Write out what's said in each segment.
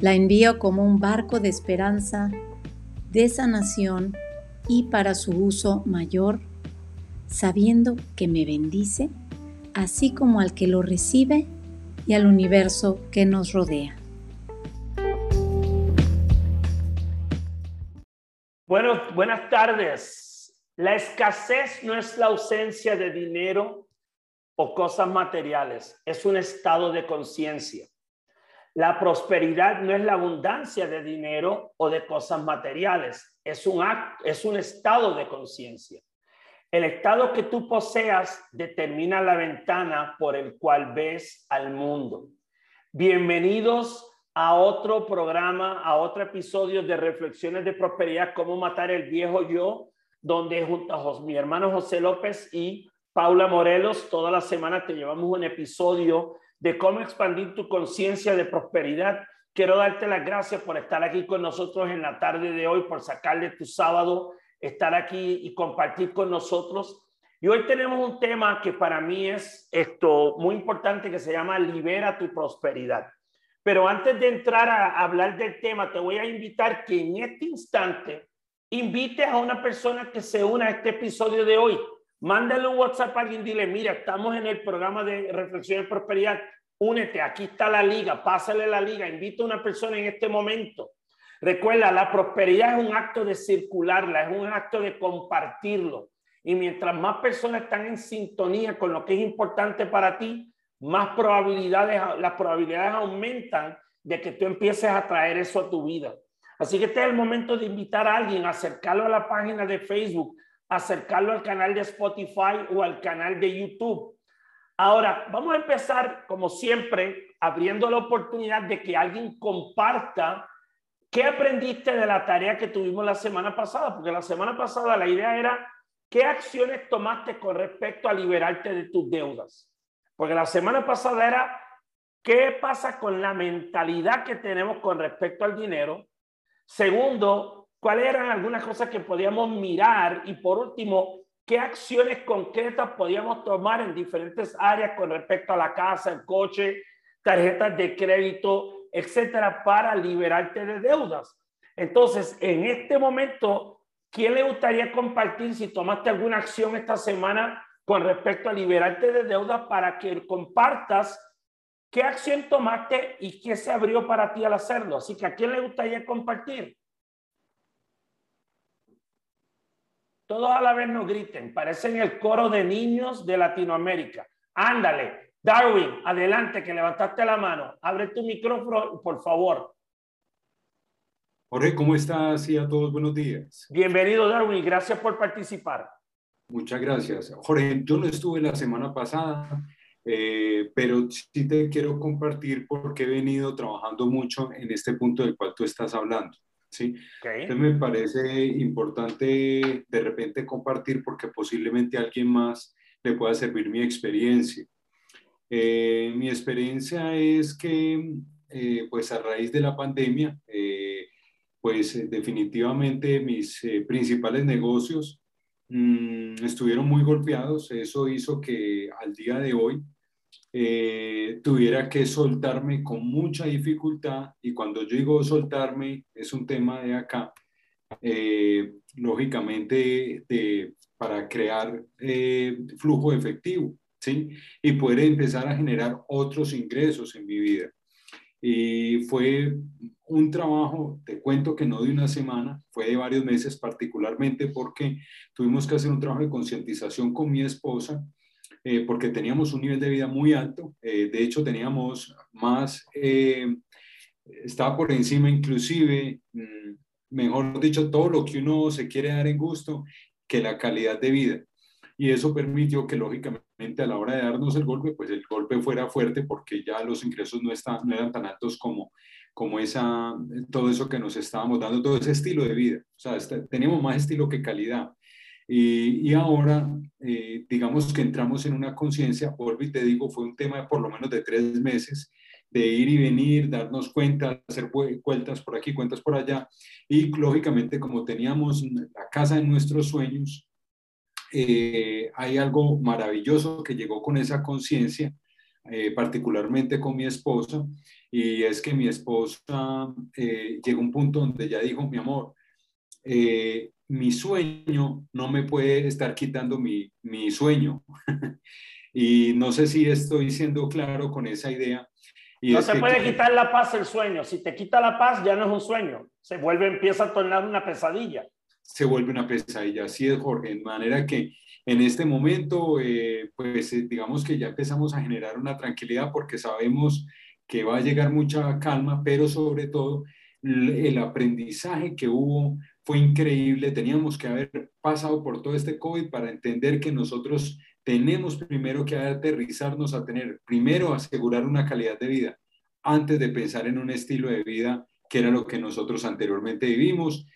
La envío como un barco de esperanza, de sanación y para su uso mayor, sabiendo que me bendice, así como al que lo recibe y al universo que nos rodea. Bueno, buenas tardes. La escasez no es la ausencia de dinero o cosas materiales, es un estado de conciencia. La prosperidad no es la abundancia de dinero o de cosas materiales, es un, acto, es un estado de conciencia. El estado que tú poseas determina la ventana por el cual ves al mundo. Bienvenidos a otro programa, a otro episodio de Reflexiones de Prosperidad, cómo matar el viejo yo, donde junto a mi hermano José López y Paula Morelos, toda la semana te llevamos un episodio de cómo expandir tu conciencia de prosperidad. Quiero darte las gracias por estar aquí con nosotros en la tarde de hoy, por sacarle tu sábado, estar aquí y compartir con nosotros. Y hoy tenemos un tema que para mí es esto muy importante que se llama Libera tu prosperidad. Pero antes de entrar a hablar del tema, te voy a invitar que en este instante invites a una persona que se una a este episodio de hoy. Mándale un WhatsApp a alguien, dile, mira, estamos en el programa de reflexión de prosperidad, únete, aquí está la liga, pásale la liga, invita a una persona en este momento. Recuerda, la prosperidad es un acto de circularla, es un acto de compartirlo. Y mientras más personas están en sintonía con lo que es importante para ti, más probabilidades, las probabilidades aumentan de que tú empieces a traer eso a tu vida. Así que este es el momento de invitar a alguien, acercarlo a la página de Facebook, acercarlo al canal de Spotify o al canal de YouTube. Ahora, vamos a empezar, como siempre, abriendo la oportunidad de que alguien comparta qué aprendiste de la tarea que tuvimos la semana pasada, porque la semana pasada la idea era qué acciones tomaste con respecto a liberarte de tus deudas. Porque la semana pasada era qué pasa con la mentalidad que tenemos con respecto al dinero. Segundo, cuáles eran algunas cosas que podíamos mirar y por último, qué acciones concretas podíamos tomar en diferentes áreas con respecto a la casa, el coche, tarjetas de crédito, etcétera, para liberarte de deudas. Entonces, en este momento, ¿quién le gustaría compartir si tomaste alguna acción esta semana con respecto a liberarte de deudas para que compartas qué acción tomaste y qué se abrió para ti al hacerlo? Así que, ¿a quién le gustaría compartir? Todos a la vez nos griten, parecen el coro de niños de Latinoamérica. Ándale, Darwin, adelante, que levantaste la mano. Abre tu micrófono, por favor. Jorge, ¿cómo estás? Y a todos buenos días. Bienvenido, Darwin, gracias por participar. Muchas gracias. Jorge, yo no estuve la semana pasada, eh, pero sí te quiero compartir porque he venido trabajando mucho en este punto del cual tú estás hablando. ¿Sí? Entonces me parece importante de repente compartir porque posiblemente a alguien más le pueda servir mi experiencia. Eh, mi experiencia es que, eh, pues a raíz de la pandemia, eh, pues definitivamente mis principales negocios mm, estuvieron muy golpeados. Eso hizo que al día de hoy eh, tuviera que soltarme con mucha dificultad y cuando yo digo soltarme es un tema de acá, eh, lógicamente de, para crear eh, flujo efectivo, ¿sí? Y poder empezar a generar otros ingresos en mi vida. Y fue un trabajo, te cuento que no de una semana, fue de varios meses, particularmente porque tuvimos que hacer un trabajo de concientización con mi esposa eh, porque teníamos un nivel de vida muy alto. Eh, de hecho, teníamos más, eh, estaba por encima inclusive, mm, mejor dicho, todo lo que uno se quiere dar en gusto, que la calidad de vida. Y eso permitió que, lógicamente, a la hora de darnos el golpe, pues el golpe fuera fuerte porque ya los ingresos no, no eran tan altos como, como esa, todo eso que nos estábamos dando, todo ese estilo de vida. O sea, este, tenemos más estilo que calidad. Y, ahora, eh, digamos que entramos en una conciencia, vuelvo y digo, fue un tema de por lo menos de tres meses, de ir y venir, darnos cuenta, hacer vueltas por aquí, cuentas por allá. Y lógicamente, como teníamos la casa de nuestros sueños, eh, hay algo maravilloso que llegó con esa conciencia, eh, particularmente con mi esposa, y es que mi esposa llegó a un punto donde ya dijo, mi amor, mi sueño no me puede estar quitando mi, mi sueño. y no sé si estoy siendo claro con esa idea, no se puede quitar la paz el sueño. Si te quita la paz, ya no es un sueño. Se vuelve, empieza a tornar una pesadilla. Se vuelve una pesadilla. Así es, Jorge. De manera que en este momento, eh, pues eh, digamos que ya empezamos a generar una tranquilidad porque sabemos que va a llegar mucha calma, pero sobre todo el aprendizaje que hubo fue increíble. Teníamos que haber pasado por todo este COVID para entender que nosotros tenemos primero que aterrizarnos a tener, primero asegurar una calidad de vida antes de pensar en un estilo de vida que era lo que nosotros anteriormente vivimos.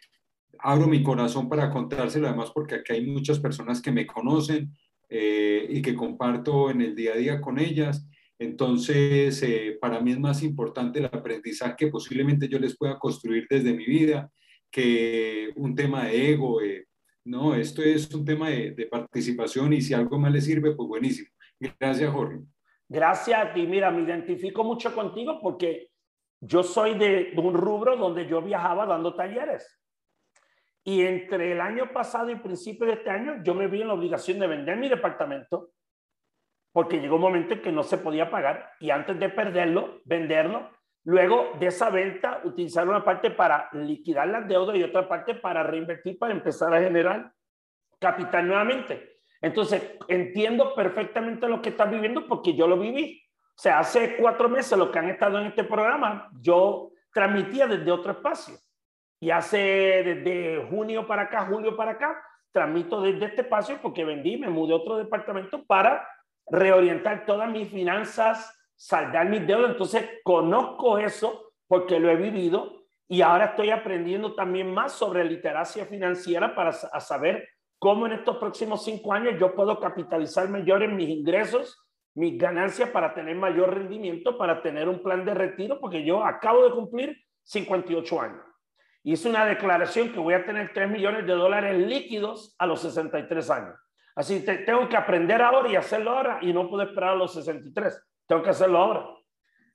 Abro mi corazón para contárselo además porque aquí hay muchas personas que me conocen eh, y que comparto en el día a día con ellas. Entonces, eh, para mí es más importante el aprendizaje que posiblemente yo les pueda construir desde mi vida que un tema de ego, eh, no, esto es un tema de, participación y si algo más le sirve, pues buenísimo. Gracias, Jorge. Gracias a ti. Mira, me identifico mucho contigo porque yo soy de, un rubro donde yo viajaba dando talleres. Y entre el año pasado y principio de este año, yo me vi en la obligación de vender mi departamento porque llegó un momento en que no se podía pagar y antes de perderlo, venderlo Luego de esa venta, utilizar una parte para liquidar las deudas y otra parte para reinvertir, para empezar a generar capital nuevamente. Entonces, entiendo perfectamente lo que estás viviendo porque yo lo viví. O sea, hace cuatro meses, los que han estado en este programa, yo transmitía desde otro espacio. Y hace desde junio para acá, julio para acá, transmito desde este espacio porque vendí, me mudé a otro departamento para reorientar todas mis finanzas saldar mis deudas. Entonces, conozco eso porque lo he vivido y ahora estoy aprendiendo también más sobre literacia financiera para saber cómo en estos próximos cinco años yo puedo capitalizar mayor en mis ingresos, mis ganancias para tener mayor rendimiento, para tener un plan de retiro, porque yo acabo de cumplir 58 años. Hice una declaración que voy a tener 3 millones de dólares líquidos a los 63 años. Así que tengo que aprender ahora y hacerlo ahora y no puedo esperar a los 63 tengo que hacerlo ahora.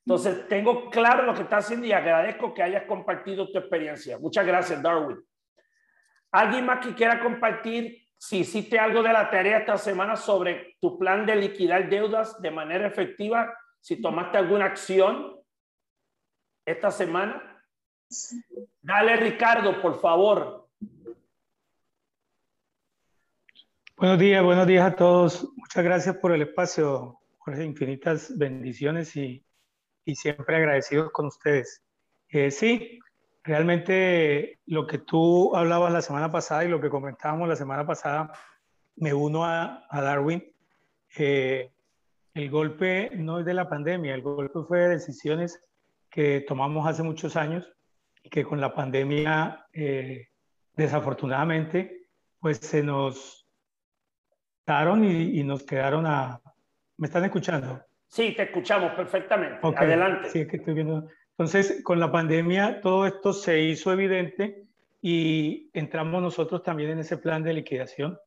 Entonces, tengo claro lo que está haciendo y agradezco que hayas compartido tu experiencia. Muchas gracias, Darwin. ¿Alguien más que quiera compartir si hiciste algo de la tarea esta semana sobre tu plan de liquidar deudas de manera efectiva? Si tomaste alguna acción esta semana. Dale, Ricardo, por favor. Buenos días, buenos días a todos. Muchas gracias por el espacio, infinitas bendiciones y, y siempre agradecidos con ustedes. Eh, sí, realmente lo que tú hablabas la semana pasada y lo que comentábamos la semana pasada, me uno a, a Darwin. Eh, el golpe no es de la pandemia, el golpe fue de decisiones que tomamos hace muchos años y que con la pandemia, eh, desafortunadamente, pues se nos daron y, y nos quedaron a, ¿Me están escuchando? Sí, te escuchamos perfectamente. Adelante. Sí, que estoy viendo. Entonces, con la pandemia, todo esto se hizo evidente y entramos nosotros también en ese plan de liquidación.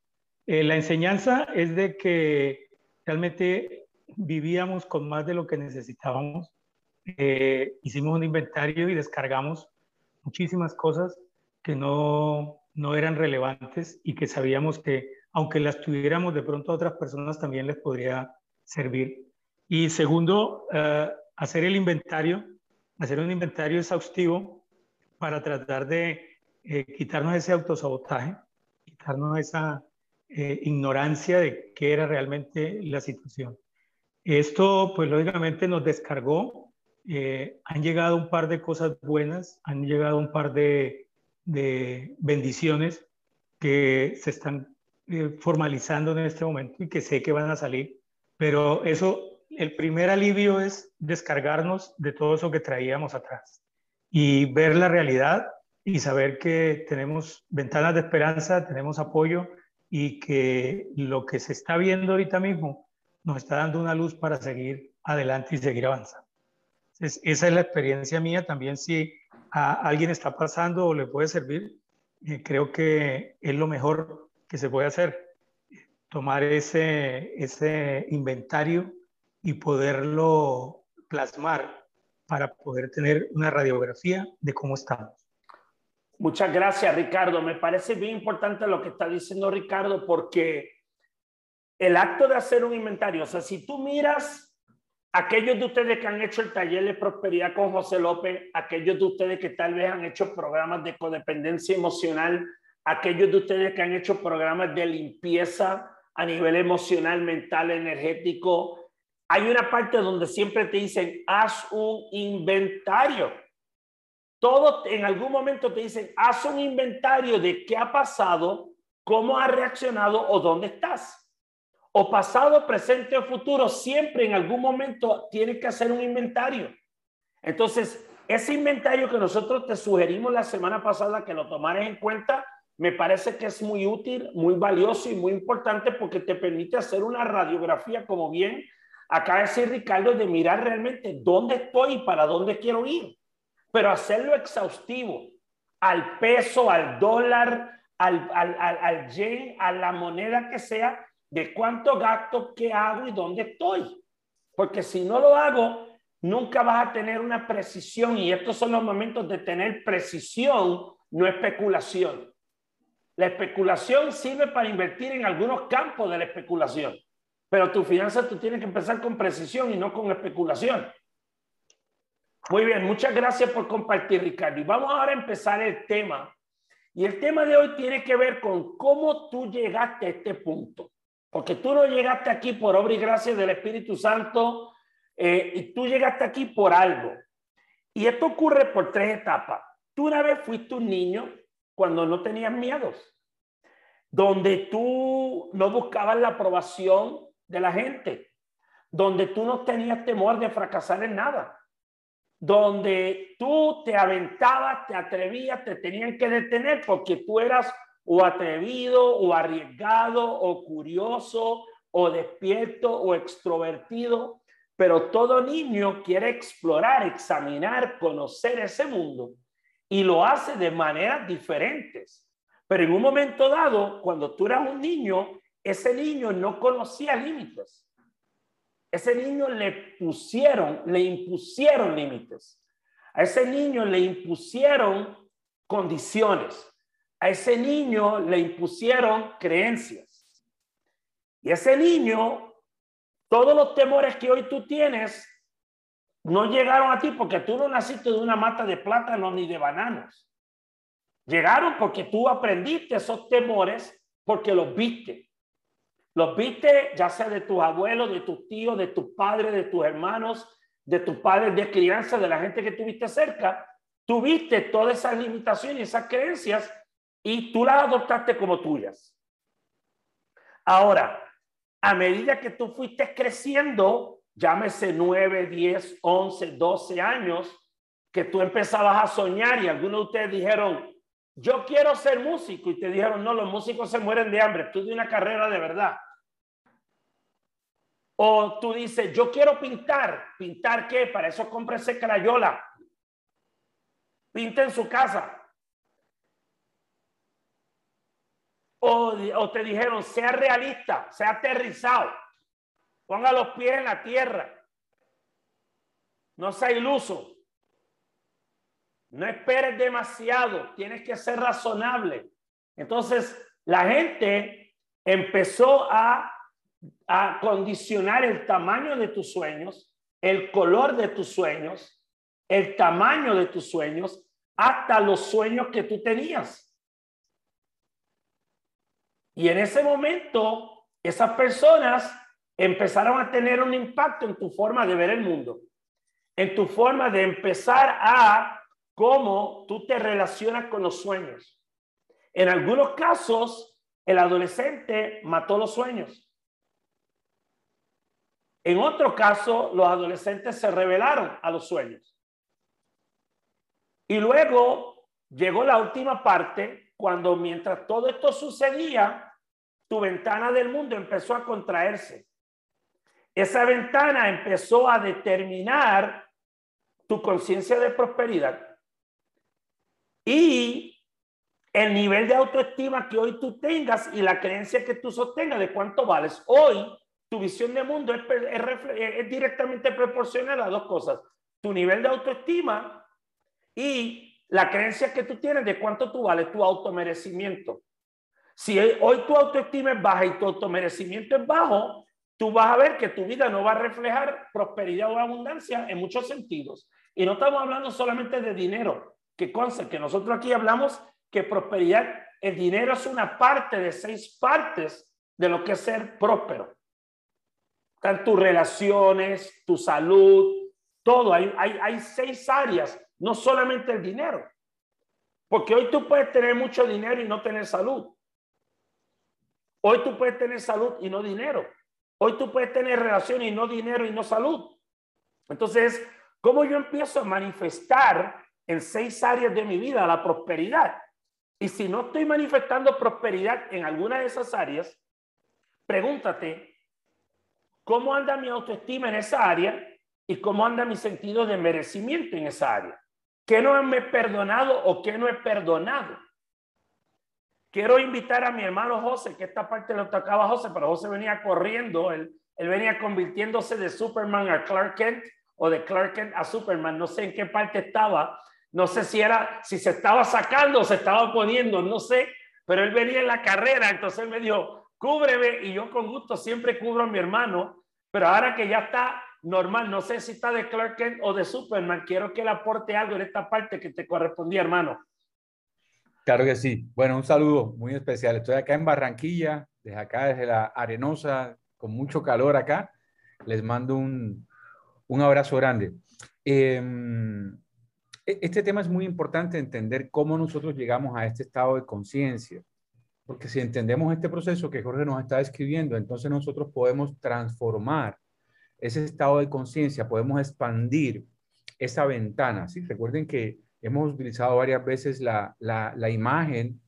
Eh, la enseñanza es de que realmente vivíamos con más de lo que necesitábamos. Eh, hicimos un inventario y descargamos muchísimas cosas que no, no eran relevantes y que sabíamos que aunque las tuviéramos de pronto a otras personas también les podría servir. Y segundo, eh, hacer el inventario, hacer un inventario exhaustivo para tratar de eh, quitarnos ese autosabotaje, quitarnos esa eh, ignorancia de qué era realmente la situación. Esto, pues lógicamente nos descargó. han llegado un par de cosas buenas, han llegado un par de, de bendiciones que se están formalizando en este momento y que sé que van a salir pero eso, el primer alivio es descargarnos de todo eso que traíamos atrás. y ver la realidad y saber que tenemos ventanas de esperanza, tenemos apoyo y que lo que se está viendo ahorita mismo nos está dando una luz para seguir adelante y seguir avanzando. esa es la experiencia mía. También si a alguien está pasando o le puede servir, eh, creo que es lo mejor que se puede hacer. Tomar ese, ese inventario y poderlo plasmar para poder tener una radiografía de cómo estamos. Muchas gracias, Ricardo. Me parece bien importante lo que está diciendo Ricardo porque el acto de hacer un inventario, o sea, si tú miras aquellos de ustedes que han hecho el taller de prosperidad con José López, aquellos de ustedes que tal vez han hecho programas de codependencia emocional, aquellos de ustedes que han hecho programas de limpieza a nivel emocional, mental, energético, hay una parte donde siempre te dicen, haz un inventario. Todos en algún momento te dicen, haz un inventario de qué ha pasado, cómo ha reaccionado o dónde estás. O pasado, presente o futuro, siempre en algún momento tienes que hacer un inventario. Entonces, ese inventario que nosotros te sugerimos la semana pasada que lo tomaras en cuenta, me parece que es muy útil, muy valioso y muy importante porque te permite hacer una radiografía, como bien acá decir Ricardo, de mirar realmente dónde estoy y para dónde quiero ir, pero hacerlo exhaustivo, al peso, al dólar, al, al, al, al yen, a la moneda que sea, de cuánto gasto, qué hago y dónde estoy. Porque si no lo hago, nunca vas a tener una precisión y estos son los momentos de tener precisión, no especulación. La especulación sirve para invertir en algunos campos de la especulación. Pero tu finanzas tú tienes que empezar con precisión y no con especulación. Muy bien, muchas gracias por compartir, Ricardo. Y vamos ahora a empezar el tema. Y el tema de hoy tiene que ver con cómo tú llegaste a este punto. Porque tú no llegaste aquí por obra y gracia del Espíritu Santo, eh, y tú llegaste aquí por algo. Y esto ocurre por tres etapas. Tú una vez fuiste un niño cuando no tenías miedos, donde tú no buscabas la aprobación de la gente, donde tú no tenías temor de fracasar en nada, donde tú te aventabas, te atrevías, te tenían que detener porque tú eras o atrevido o arriesgado o curioso o despierto o extrovertido, pero todo niño quiere explorar, examinar, conocer ese mundo y lo hace de maneras diferentes. Pero en un momento dado, cuando tú eras un niño, ese niño no conocía límites. Ese niño le pusieron, le impusieron límites. A ese niño le impusieron condiciones. A ese niño le impusieron creencias. Y ese niño, todos los temores que hoy tú tienes, no llegaron a ti porque tú no naciste de una mata de plátanos ni de bananos. Llegaron porque tú aprendiste esos temores porque los viste. Los viste ya sea de tus abuelos, de tus tíos, de tus padres, de tus hermanos, de tus padres de crianza, de la gente que tuviste cerca. Tuviste todas esas limitaciones, esas creencias y tú las adoptaste como tuyas. Ahora, a medida que tú fuiste creciendo, llámese 9, 10, 11, 12 años, que tú empezabas a soñar y algunos de ustedes dijeron, yo quiero ser músico y te dijeron, no, los músicos se mueren de hambre, estudia una carrera de verdad. O tú dices, yo quiero pintar, ¿pintar qué? Para eso cómprese crayola. Pinta en su casa. O, o te dijeron, sea realista, sea aterrizado, ponga los pies en la tierra, no sea iluso. No esperes demasiado, tienes que ser razonable. Entonces, la gente empezó a, a condicionar el tamaño de tus sueños, el color de tus sueños, el tamaño de tus sueños, hasta los sueños que tú tenías. Y en ese momento, esas personas empezaron a tener un impacto en tu forma de ver el mundo, en tu forma de empezar a cómo tú te relacionas con los sueños. En algunos casos, el adolescente mató los sueños. En otro caso, los adolescentes se rebelaron a los sueños. Y luego llegó la última parte, cuando mientras todo esto sucedía, tu ventana del mundo empezó a contraerse. Esa ventana empezó a determinar tu conciencia de prosperidad y el nivel de autoestima que hoy tú tengas y la creencia que tú sostengas de cuánto vales. Hoy, tu visión de mundo es, directamente proporcional a dos cosas. Tu nivel de autoestima y la creencia que tú tienes de cuánto tú vales, tu automerecimiento. Si hoy tu autoestima es baja y tu automerecimiento es bajo, tú vas a ver que tu vida no va a reflejar prosperidad o abundancia en muchos sentidos. Y no estamos hablando solamente de dinero, que conste que nosotros aquí hablamos que prosperidad, el dinero es una parte de seis partes de lo que es ser próspero. Están tus relaciones, tu salud, todo. Hay, hay, hay seis áreas, no solamente el dinero. Porque hoy tú puedes tener mucho dinero y no tener salud. Hoy tú puedes tener salud y no dinero. Hoy tú puedes tener relaciones y no dinero y no salud. Entonces, ¿cómo yo empiezo a manifestar en seis áreas de mi vida la prosperidad? Y si no estoy manifestando prosperidad en alguna de esas áreas, pregúntate, ¿cómo anda mi autoestima en esa área? ¿Y cómo anda mi sentido de merecimiento en esa área? ¿Qué no me he perdonado o qué no he perdonado? Quiero invitar a mi hermano José, que esta parte lo tocaba José, pero José venía corriendo, él, él venía convirtiéndose de Superman a Clark Kent o de Clark Kent a Superman, no sé en qué parte estaba, no sé si era, si se estaba sacando o se estaba poniendo, no sé, pero él venía en la carrera, entonces él me dijo, cúbreme y yo con gusto siempre cubro a mi hermano, pero ahora que ya está normal, no sé si está de Clark Kent o de Superman, quiero que le aporte algo en esta parte que te correspondía, hermano. Claro que sí. Bueno, un saludo muy especial. Estoy acá en Barranquilla, desde acá, desde la Arenosa, con mucho calor acá. Les mando un, un abrazo grande. Eh, e-, este tema es muy importante entender cómo nosotros llegamos a este estado de conciencia, porque si entendemos este proceso que Jorge nos está describiendo, entonces nosotros podemos transformar ese estado de conciencia, podemos expandir esa ventana. ¿sí? Recuerden que hemos utilizado varias veces la, la, la imagen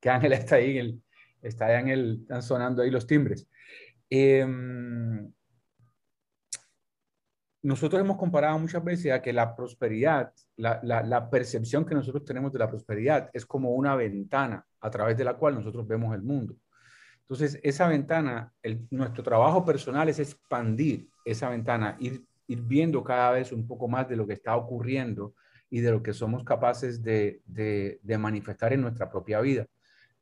que Ángela está ahí el, está en están sonando ahí los timbres. Em, nosotros hemos comparado muchas veces a que la prosperidad, la, la, percepción que nosotros tenemos de la prosperidad es como una ventana a través de la cual nosotros vemos el mundo. Entonces, esa ventana, nuestro trabajo personal es expandir esa ventana, ir, ir, viendo cada vez un poco más de lo que está ocurriendo y de lo que somos capaces de, de, manifestar en nuestra propia vida.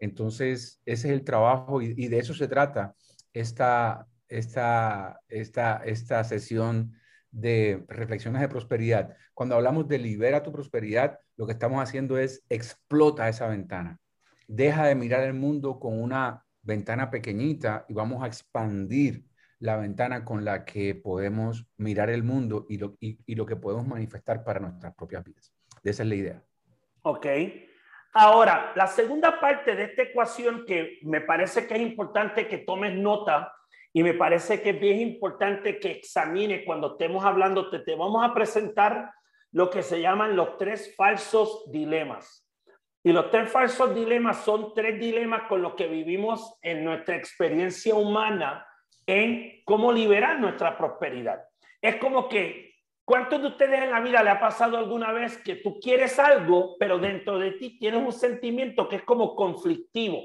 Entonces, ese es el trabajo y, de eso se trata esta, esta, esta, esta sesión de reflexiones de prosperidad. Cuando hablamos de libera tu prosperidad, lo que estamos haciendo es explota esa ventana. Deja de mirar el mundo con una ventana pequeñita y vamos a expandir la ventana con la que podemos mirar el mundo y lo, y, lo que podemos manifestar para nuestras propias vidas. Esa es la idea. Ok. Ahora, la segunda parte de esta ecuación que me parece que es importante que tomes nota y me parece que es bien importante que examine cuando estemos hablando, te, te vamos a presentar lo que se llaman los tres falsos dilemas. Y los tres falsos dilemas son tres dilemas con los que vivimos en nuestra experiencia humana en cómo liberar nuestra prosperidad. Es como que ¿Cuántos de ustedes en la vida le ha pasado alguna vez que tú quieres algo, pero dentro de ti tienes un sentimiento que es como conflictivo?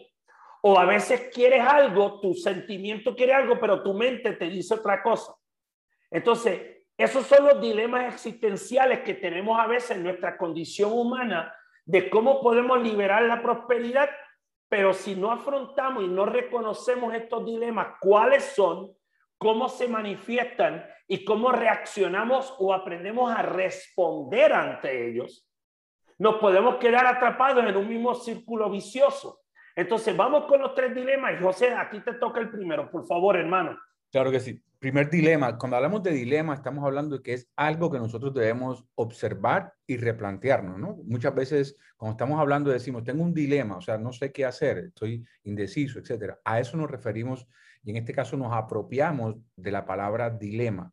O a veces quieres algo, tu sentimiento quiere algo, pero tu mente te dice otra cosa. Entonces, esos son los dilemas existenciales que tenemos a veces en nuestra condición humana de cómo podemos liberar la prosperidad, pero si no afrontamos y no reconocemos estos dilemas, cuáles son, cómo se manifiestan y cómo reaccionamos o aprendemos a responder ante ellos, nos podemos quedar atrapados en un mismo círculo vicioso. Entonces, vamos con los tres dilemas. Y José, aquí te toca el primero, por favor, hermano. Claro que sí. Primer dilema, cuando hablamos de dilema, estamos hablando de que es algo que nosotros debemos observar y replantearnos, ¿no? Muchas veces, cuando estamos hablando, decimos, tengo un dilema, o sea, no sé qué hacer, estoy indeciso, etcétera. A eso nos referimos y en este caso nos apropiamos de la palabra dilema.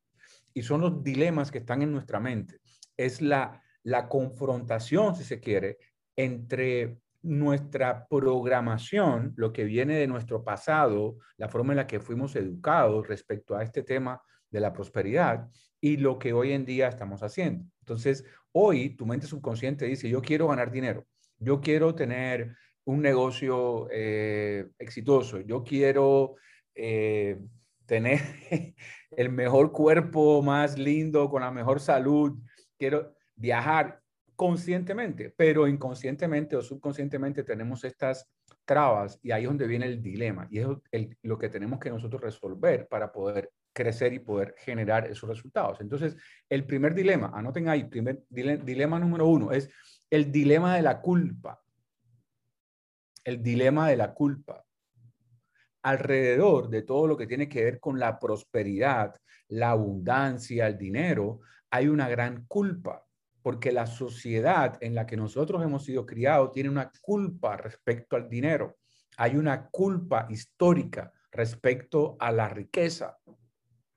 Y son los dilemas que están en nuestra mente. Es la, la confrontación, si se quiere, entre nuestra programación, lo que viene de nuestro pasado, la forma en la que fuimos educados respecto a este tema de la prosperidad y lo que hoy en día estamos haciendo. Entonces, hoy tu mente subconsciente dice, yo quiero ganar dinero, yo quiero tener un negocio eh, exitoso, yo quiero eh, tener el mejor cuerpo más lindo, con la mejor salud, quiero viajar conscientemente, pero inconscientemente o subconscientemente tenemos estas trabas y ahí es donde viene el dilema y es lo que tenemos que nosotros resolver para poder crecer y poder generar esos resultados. Entonces, el primer dilema, anoten ahí, primer dilema número uno, es el dilema de la culpa. El dilema de la culpa. Alrededor de todo lo que tiene que ver con la prosperidad, la abundancia, el dinero, hay una gran culpa porque la sociedad en la que nosotros hemos sido criados tiene una culpa respecto al dinero. Hay una culpa histórica respecto a la riqueza.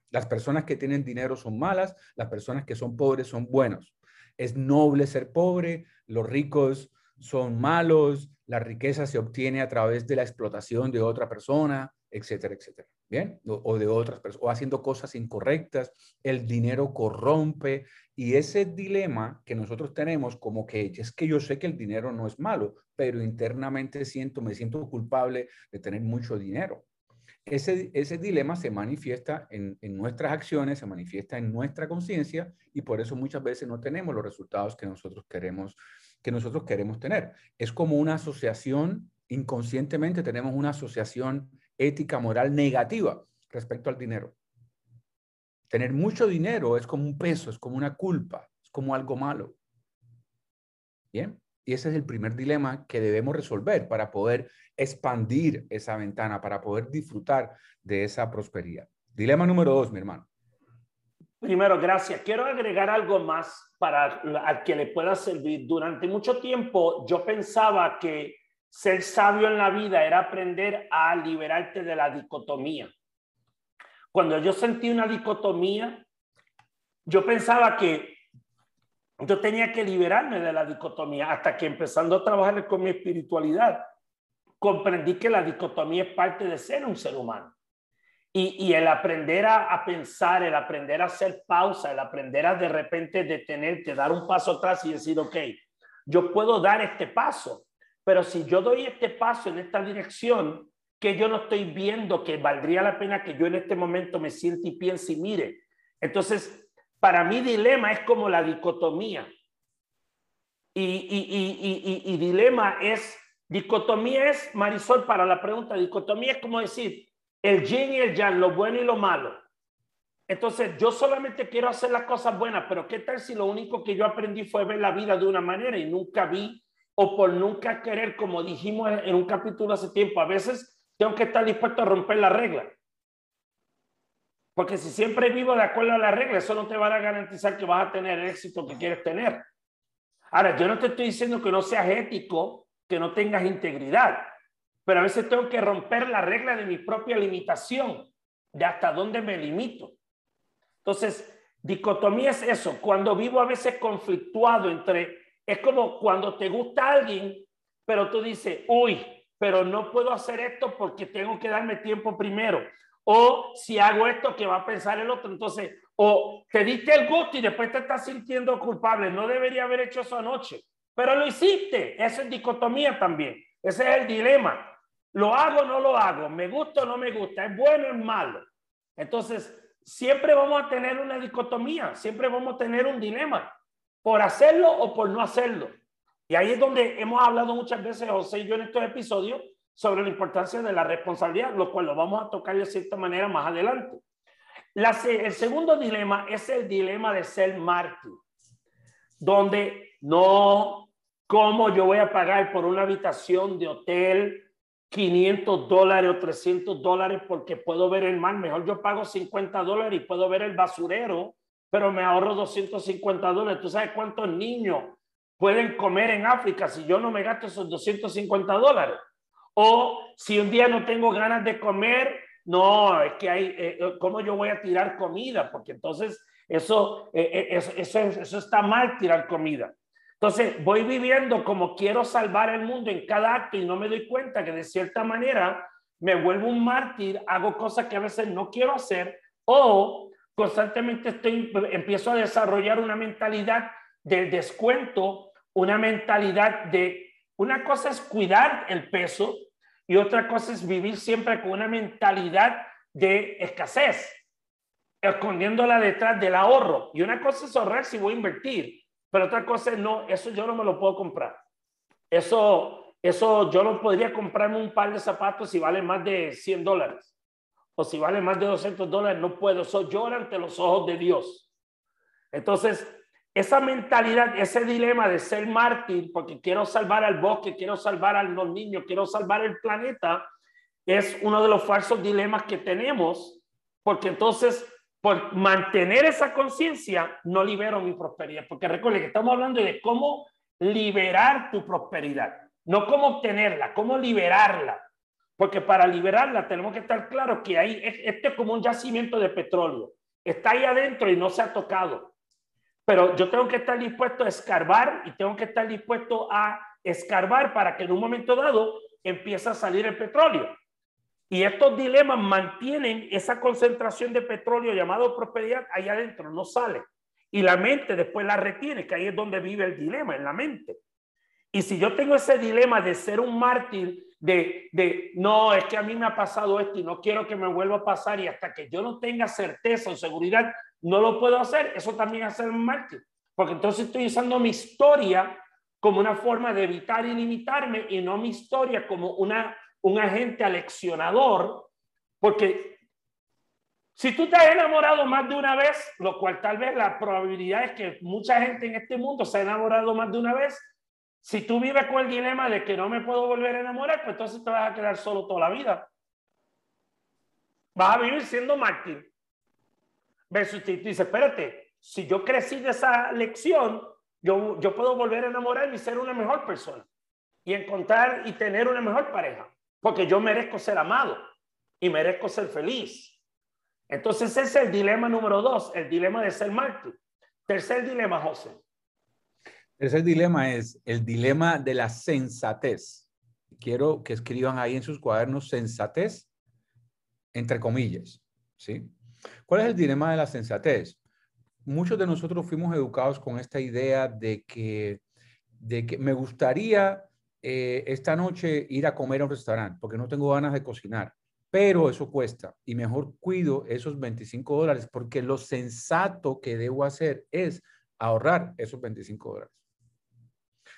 Las personas que tienen dinero son malas, las personas que son pobres son buenos. Es noble ser pobre, los ricos son malos, la riqueza se obtiene a través de la explotación de otra persona, etcétera, etcétera. Bien, o, de otras personas, o haciendo cosas incorrectas, el dinero corrompe, y ese dilema que nosotros tenemos como que es que yo sé que el dinero no es malo, pero internamente siento, me siento culpable de tener mucho dinero. Ese, ese dilema se manifiesta en, en nuestras acciones, se manifiesta en nuestra conciencia y por eso muchas veces no tenemos los resultados que nosotros queremos, que nosotros queremos tener. Es como una asociación, inconscientemente tenemos una asociación ética, moral negativa respecto al dinero. Tener mucho dinero es como un peso, es como una culpa, es como algo malo. Bien, y ese es el primer dilema que debemos resolver para poder expandir esa ventana, para poder disfrutar de esa prosperidad. Dilema número dos, mi hermano. Primero, gracias. Quiero agregar algo más para al que le pueda servir. Durante mucho tiempo yo pensaba que ser sabio en la vida era aprender a liberarte de la dicotomía. Cuando yo sentí una dicotomía, yo pensaba que yo tenía que liberarme de la dicotomía hasta que empezando a trabajar con mi espiritualidad, comprendí que la dicotomía es parte de ser un ser humano. Y, el aprender a, pensar, el aprender a hacer pausa, el aprender a de repente detenerte, dar un paso atrás y decir, ok, yo puedo dar este paso, pero si yo doy este paso en esta dirección, que yo no estoy viendo que valdría la pena que yo en este momento me siente y piense y mire. Entonces, para mí dilema es como la dicotomía. Y, y, y, y, dilema es, dicotomía es, Marisol, para la pregunta, dicotomía es como decir el yin y el yang, lo bueno y lo malo. Entonces, yo solamente quiero hacer las cosas buenas, pero ¿qué tal si lo único que yo aprendí fue ver la vida de una manera y nunca vi o por nunca querer, como dijimos en un capítulo hace tiempo, a veces tengo que estar dispuesto a romper la regla. Porque si siempre vivo de acuerdo a la regla, eso no te va a garantizar que vas a tener el éxito que quieres tener. Ahora, yo no te estoy diciendo que no seas ético, que no tengas integridad, pero a veces tengo que romper la regla de mi propia limitación, de hasta dónde me limito. Entonces, dicotomía es eso, cuando vivo a veces conflictuado entre, es como cuando te gusta alguien, pero tú dices, uy, pero no puedo hacer esto porque tengo que darme tiempo primero. O si hago esto, ¿qué va a pensar el otro? Entonces, o te diste el gusto y después te estás sintiendo culpable. No debería haber hecho eso anoche, pero lo hiciste. Esa es dicotomía también. Ese es el dilema. ¿Lo hago o no lo hago? ¿Me gusta o no me gusta? ¿Es bueno o es malo? Entonces, siempre vamos a tener una dicotomía, siempre vamos a tener un dilema, por hacerlo o por no hacerlo. Y ahí es donde hemos hablado muchas veces, José y yo, en estos episodios, sobre la importancia de la responsabilidad, lo cual lo vamos a tocar de cierta manera más adelante. el segundo dilema es el dilema de ser mártir, donde no, ¿cómo yo voy a pagar por una habitación de hotel 500 dólares o 300 dólares porque puedo ver el mar. Mejor yo pago 50 dólares y puedo ver el basurero, pero me ahorro 250 dólares. ¿Tú sabes cuántos niños pueden comer en África si yo no me gasto esos 250 dólares? O si un día no tengo ganas de comer, no, es que hay, eh, eh, ¿cómo yo voy a tirar comida? Porque entonces eso, eh, eso, eso, eso está mal tirar comida. Entonces, voy viviendo como quiero salvar el mundo en cada acto y no me doy cuenta que de cierta manera me vuelvo un mártir, hago cosas que a veces no quiero hacer o constantemente estoy, empiezo a desarrollar una mentalidad del descuento, una mentalidad de, una cosa es cuidar el peso y otra cosa es vivir siempre con una mentalidad de escasez, escondiéndola detrás del ahorro. Y una cosa es ahorrar si voy a invertir pero otra cosa es, no, eso yo no me lo puedo comprar. Eso, eso yo no podría comprarme un par de zapatos si vale más de 100 dólares. O si vale más de 200 dólares, no puedo. Eso llora ante los ojos de Dios. Entonces, esa mentalidad, ese dilema de ser mártir, porque quiero salvar al bosque, quiero salvar a los niños, quiero salvar el planeta, es uno de los falsos dilemas que tenemos, porque entonces por mantener esa conciencia, no libero mi prosperidad. Porque recuerde que estamos hablando de cómo liberar tu prosperidad, no cómo obtenerla, cómo liberarla. Porque para liberarla tenemos que estar claros que ahí, este es como un yacimiento de petróleo. Está ahí adentro y no se ha tocado. Pero yo tengo que estar dispuesto a escarbar y tengo que estar dispuesto a escarbar para que en un momento dado empiece a salir el petróleo. Y estos dilemas mantienen esa concentración de petróleo llamado prosperidad ahí adentro, no sale. Y la mente después la retiene, que ahí es donde vive el dilema, en la mente. Y si yo tengo ese dilema de ser un mártir, de, de no, es que a mí me ha pasado esto y no quiero que me vuelva a pasar y hasta que yo no tenga certeza o seguridad, no lo puedo hacer, eso también ser un mártir. Porque entonces estoy usando mi historia como una forma de evitar y limitarme y no mi historia como una un agente aleccionador, porque si tú te has enamorado más de una vez, lo cual tal vez la probabilidad es que mucha gente en este mundo se ha enamorado más de una vez, si tú vives con el dilema de que no me puedo volver a enamorar, pues entonces te vas a quedar solo toda la vida. Vas a vivir siendo mártir. Versus tú dices, espérate, si yo crecí de esa lección, yo, yo puedo volver a enamorarme y ser una mejor persona. Y encontrar y tener una mejor pareja porque yo merezco ser amado y merezco ser feliz. Entonces ese es el dilema número dos, el dilema de ser mártir. Tercer dilema, José. Tercer dilema es el dilema de la sensatez. Quiero que escriban ahí en sus cuadernos sensatez, entre comillas. ¿sí? ¿Cuál es el dilema de la sensatez? Muchos de nosotros fuimos educados con esta idea de que, de que me gustaría eh, esta noche ir a comer a un restaurante porque no tengo ganas de cocinar, pero eso cuesta y mejor cuido esos 25 dólares porque lo sensato que debo hacer es ahorrar esos 25 dólares.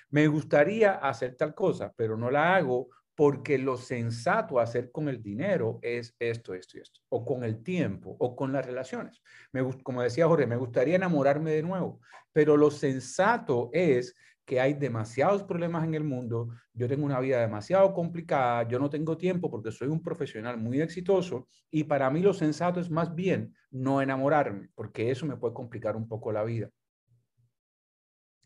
Me gustaría hacer tal cosa, pero no la hago porque lo sensato hacer con el dinero es esto, esto y esto, o con el tiempo, o con las relaciones. Me, como decía Jorge, me gustaría enamorarme de nuevo, pero lo sensato es que hay demasiados problemas en el mundo, yo tengo una vida demasiado complicada, yo no tengo tiempo porque soy un profesional muy exitoso y para mí lo sensato es más bien no enamorarme, porque eso me puede complicar un poco la vida.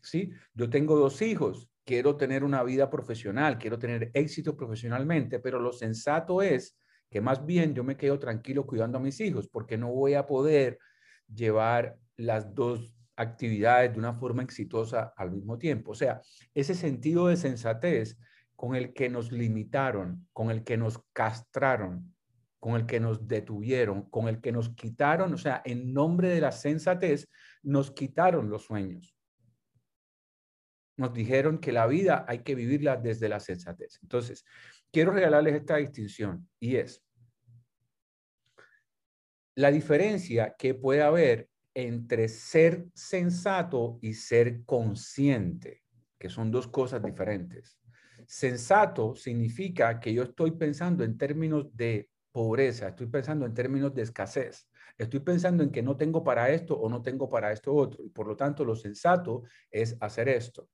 ¿Sí? Yo tengo dos hijos, quiero tener una vida profesional, quiero tener éxito profesionalmente, pero lo sensato es que más bien yo me quedo tranquilo cuidando a mis hijos porque no voy a poder llevar las dos actividades de una forma exitosa al mismo tiempo. O sea, ese sentido de sensatez con el que nos limitaron, con el que nos castraron, con el que nos detuvieron, con el que nos quitaron, o sea, en nombre de la sensatez, nos quitaron los sueños. Nos dijeron que la vida hay que vivirla desde la sensatez. Entonces, quiero regalarles esta distinción y es la diferencia que puede haber entre ser sensato y ser consciente, que son dos cosas diferentes. Sensato significa que yo estoy pensando en términos de pobreza, estoy pensando en términos de escasez, estoy pensando en que no tengo para esto o no tengo para esto otro, y por lo tanto lo sensato es hacer esto.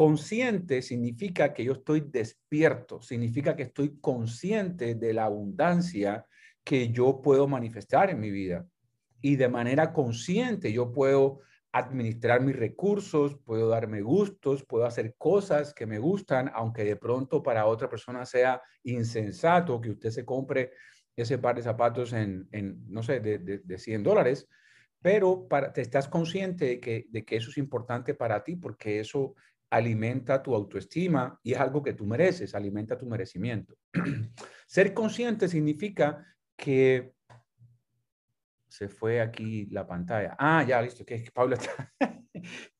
Consciente significa que yo estoy despierto, significa que estoy consciente de la abundancia que yo puedo manifestar en mi vida. Y de manera consciente yo puedo administrar mis recursos, puedo darme gustos, puedo hacer cosas que me gustan, aunque de pronto para otra persona sea insensato que usted se compre ese par de zapatos en, no sé, de, de, 100 dólares, pero para, te estás consciente de que, de que eso es importante para ti porque eso alimenta tu autoestima y es algo que tú mereces, alimenta tu merecimiento. Ser consciente significa que se fue aquí la pantalla. Ah, ya, listo, que, que Paula está...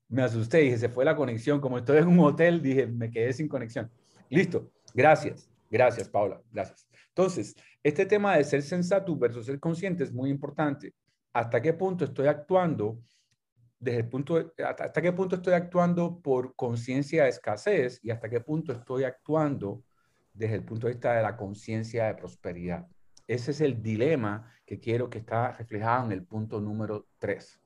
me asusté, dije, se fue la conexión. Como estoy en un hotel, dije, me quedé sin conexión. Listo, gracias, gracias, Paula, gracias. Entonces, este tema de ser sensato versus ser consciente es muy importante. ¿Hasta qué punto estoy actuando? Desde el punto hasta, qué punto estoy actuando por conciencia de escasez y hasta qué punto estoy actuando desde el punto de vista de la conciencia de prosperidad. Ese es el dilema que quiero que está reflejado en el punto número 3.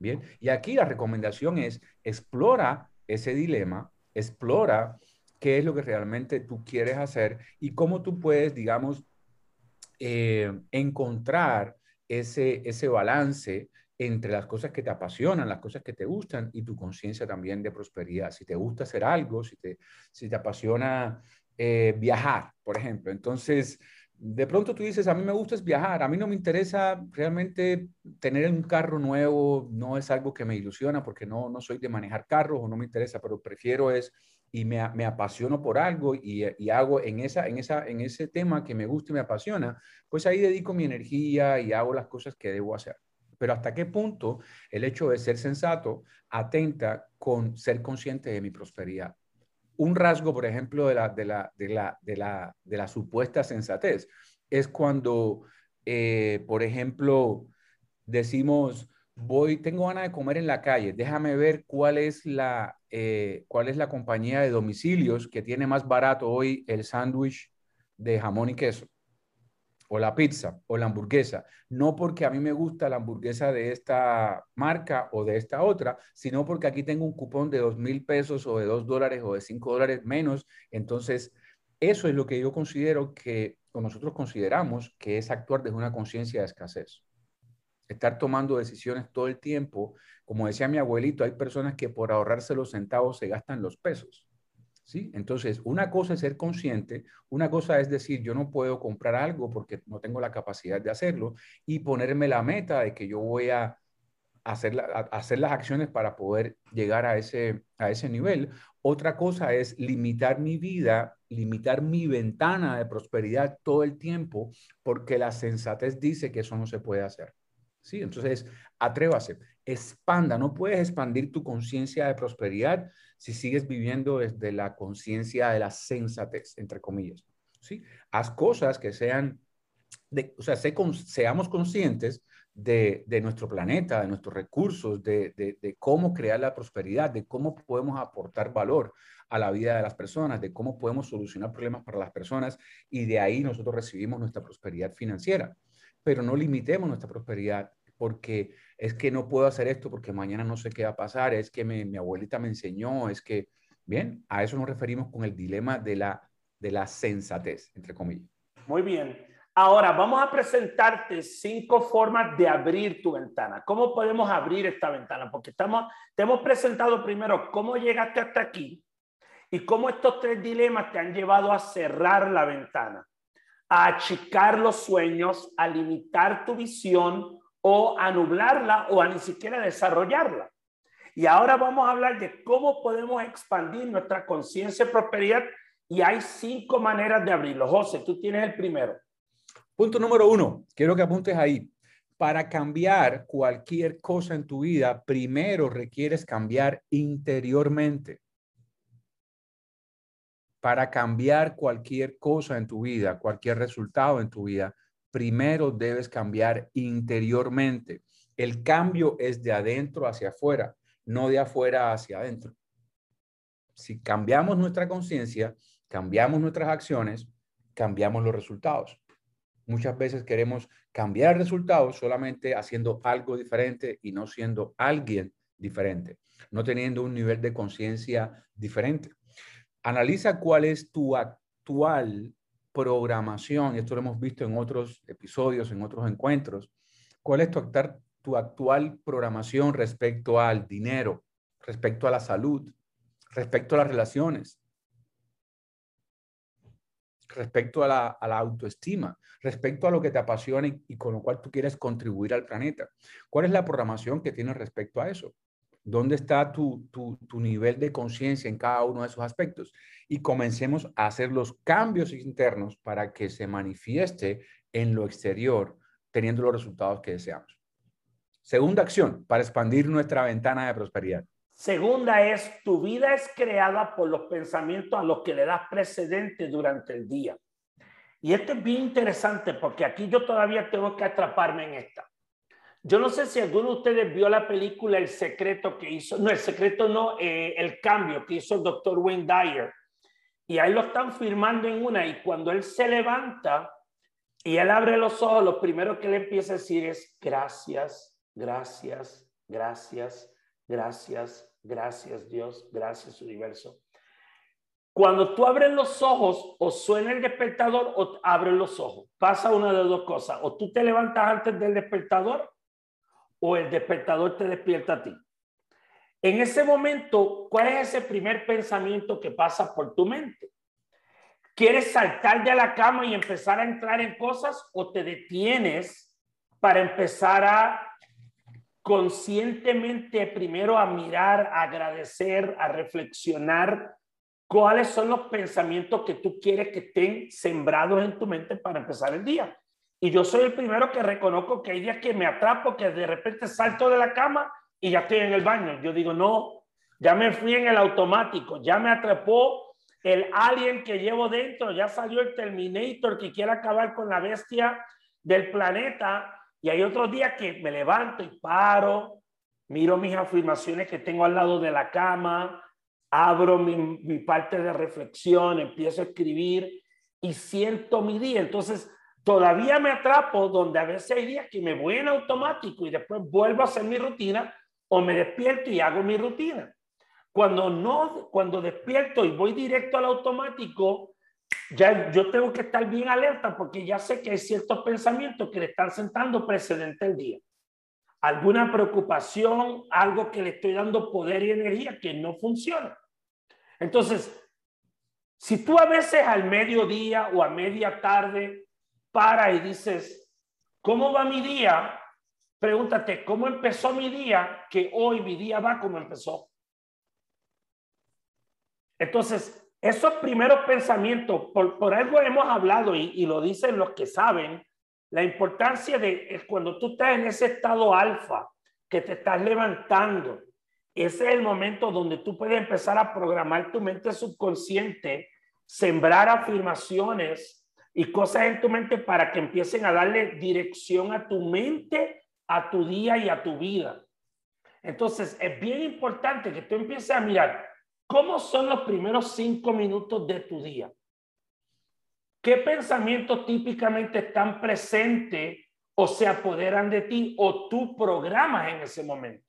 Bien, y aquí la recomendación es explora ese dilema, explora qué es lo que realmente tú quieres hacer y cómo tú puedes, digamos, eh, encontrar ese, ese balance entre las cosas que te apasionan, las cosas que te gustan y tu conciencia también de prosperidad. Si te gusta hacer algo, si te, si te apasiona eh, viajar, por ejemplo, entonces de pronto tú dices, a mí me gusta es viajar, a mí no me interesa realmente tener un carro nuevo, no es algo que me ilusiona porque no, no soy de manejar carros o no me interesa, pero prefiero es y me, me apasiono por algo y, y, hago en, esa, en, esa, en ese tema que me gusta y me apasiona, pues ahí dedico mi energía y hago las cosas que debo hacer. Pero hasta qué punto el hecho de ser sensato atenta con ser consciente de mi prosperidad un rasgo, por ejemplo, de la, supuesta sensatez es cuando, eh, por ejemplo, decimos, voy, tengo ganas de comer en la calle, déjame ver cuál es la, eh, cuál es la compañía de domicilios que tiene más barato hoy el sándwich de jamón y queso o la pizza o la hamburguesa, no porque a mí me gusta la hamburguesa de esta marca o de esta otra, sino porque aquí tengo un cupón de dos mil pesos o de dos dólares o de cinco dólares menos. Entonces, eso es lo que yo considero que, o nosotros consideramos que es actuar desde una conciencia de escasez. Estar tomando decisiones todo el tiempo. Como decía mi abuelito, hay personas que por ahorrarse los centavos se gastan los pesos. ¿Sí? Entonces, una cosa es ser consciente, una cosa es decir, yo no puedo comprar algo porque no tengo la capacidad de hacerlo y ponerme la meta de que yo voy a hacer, las acciones para poder llegar a ese, a ese nivel. Otra cosa es limitar mi vida, limitar mi ventana de prosperidad todo el tiempo porque la sensatez dice que eso no se puede hacer. ¿Sí? Entonces, atrévase, expanda, no puedes expandir tu conciencia de prosperidad si sigues viviendo desde la conciencia de la sensatez, entre comillas. ¿sí? Haz cosas que sean, de, o sea, seamos conscientes de, de, nuestro planeta, de nuestros recursos, de, de, cómo crear la prosperidad, de cómo podemos aportar valor a la vida de las personas, de cómo podemos solucionar problemas para las personas y de ahí nosotros recibimos nuestra prosperidad financiera. Pero no limitemos nuestra prosperidad porque es que no puedo hacer esto porque mañana no sé qué va a pasar, es que mi abuelita me enseñó, es que, bien, a eso nos referimos con el dilema de la, de la sensatez, entre comillas. Muy bien. Ahora vamos a presentarte cinco formas de abrir tu ventana. ¿Cómo podemos abrir esta ventana? Porque estamos, te hemos presentado primero cómo llegaste hasta aquí y cómo estos tres dilemas te han llevado a cerrar la ventana, a achicar los sueños, a limitar tu visión o a nublarla o a ni siquiera desarrollarla. Y ahora vamos a hablar de cómo podemos expandir nuestra conciencia de prosperidad y hay cinco maneras de abrirlo. José, tú tienes el primero. Punto número uno, quiero que apuntes ahí. Para cambiar cualquier cosa en tu vida, primero requieres cambiar interiormente. Para cambiar cualquier cosa en tu vida, cualquier resultado en tu vida, primero debes cambiar interiormente. El cambio es de adentro hacia afuera, no de afuera hacia adentro. Si cambiamos nuestra conciencia, cambiamos nuestras acciones, cambiamos los resultados. Muchas veces queremos cambiar resultados solamente haciendo algo diferente y no siendo alguien diferente, no teniendo un nivel de conciencia diferente. Analiza cuál es tu actual programación, y esto lo hemos visto en otros episodios, en otros encuentros, cuál es tu, tu actual programación respecto al dinero, respecto a la salud, respecto a las relaciones, respecto a la, autoestima, respecto a lo que te apasiona y, con lo cual tú quieres contribuir al planeta. ¿Cuál es la programación que tienes respecto a eso? ¿Dónde está tu, tu nivel de conciencia en cada uno de esos aspectos? Y comencemos a hacer los cambios internos para que se manifieste en lo exterior, teniendo los resultados que deseamos. Segunda acción para expandir nuestra ventana de prosperidad. Segunda es, tu vida es creada por los pensamientos a los que le das precedente durante el día. Y esto es bien interesante porque aquí yo todavía tengo que atraparme en esta. Yo no sé si alguno de ustedes vio la película El secreto que hizo, no, el secreto no, eh, el cambio que hizo el doctor Wayne Dyer. Y ahí lo están filmando en una y cuando él se levanta y él abre los ojos, lo primero que le empieza a decir es gracias, gracias, gracias, gracias, Gracias Dios, gracias universo. Cuando tú abres los ojos, o suena el despertador o abres los ojos. Pasa una de dos cosas. O tú te levantas antes del despertador o el despertador te despierta a ti. En ese momento, ¿cuál es ese primer pensamiento que pasa por tu mente? ¿Quieres saltar de la cama y empezar a entrar en cosas o te detienes para empezar a conscientemente primero a mirar, a agradecer, a reflexionar cuáles son los pensamientos que tú quieres que estén sembrados en tu mente para empezar el día. Y yo soy el primero que reconozco que hay días que me atrapo, que de repente salto de la cama y ya estoy en el baño. Yo digo, no, ya me fui en el automático, ya me atrapó el alien que llevo dentro, ya salió el Terminator que quiere acabar con la bestia del planeta y hay otros días que me levanto y paro, miro mis afirmaciones que tengo al lado de la cama, abro mi, parte de reflexión, empiezo a escribir y siento mi día. Entonces, todavía me atrapo donde a veces hay días que me voy en automático y después vuelvo a hacer mi rutina o me despierto y hago mi rutina. Cuando no, cuando despierto y voy directo al automático, ya yo tengo que estar bien alerta porque ya sé que hay ciertos pensamientos que le están sentando precedente el día. Alguna preocupación, algo que le estoy dando poder y energía que no funciona. Entonces, si tú a veces al mediodía o a media tarde para y dices, ¿cómo va mi día? Pregúntate, ¿cómo empezó mi día? Que hoy mi día va como empezó. Entonces, esos primeros pensamientos, por, algo hemos hablado y, lo dicen los que saben, la importancia de cuando tú estás en ese estado alfa, que te estás levantando, ese es el momento donde tú puedes empezar a programar tu mente subconsciente, sembrar afirmaciones y cosas en tu mente para que empiecen a darle dirección a tu mente, a tu día y a tu vida. Entonces, es bien importante que tú empieces a mirar ¿Cómo son los primeros cinco minutos de tu día? ¿Qué pensamientos típicamente están presentes o se apoderan de ti o tú programas en ese momento?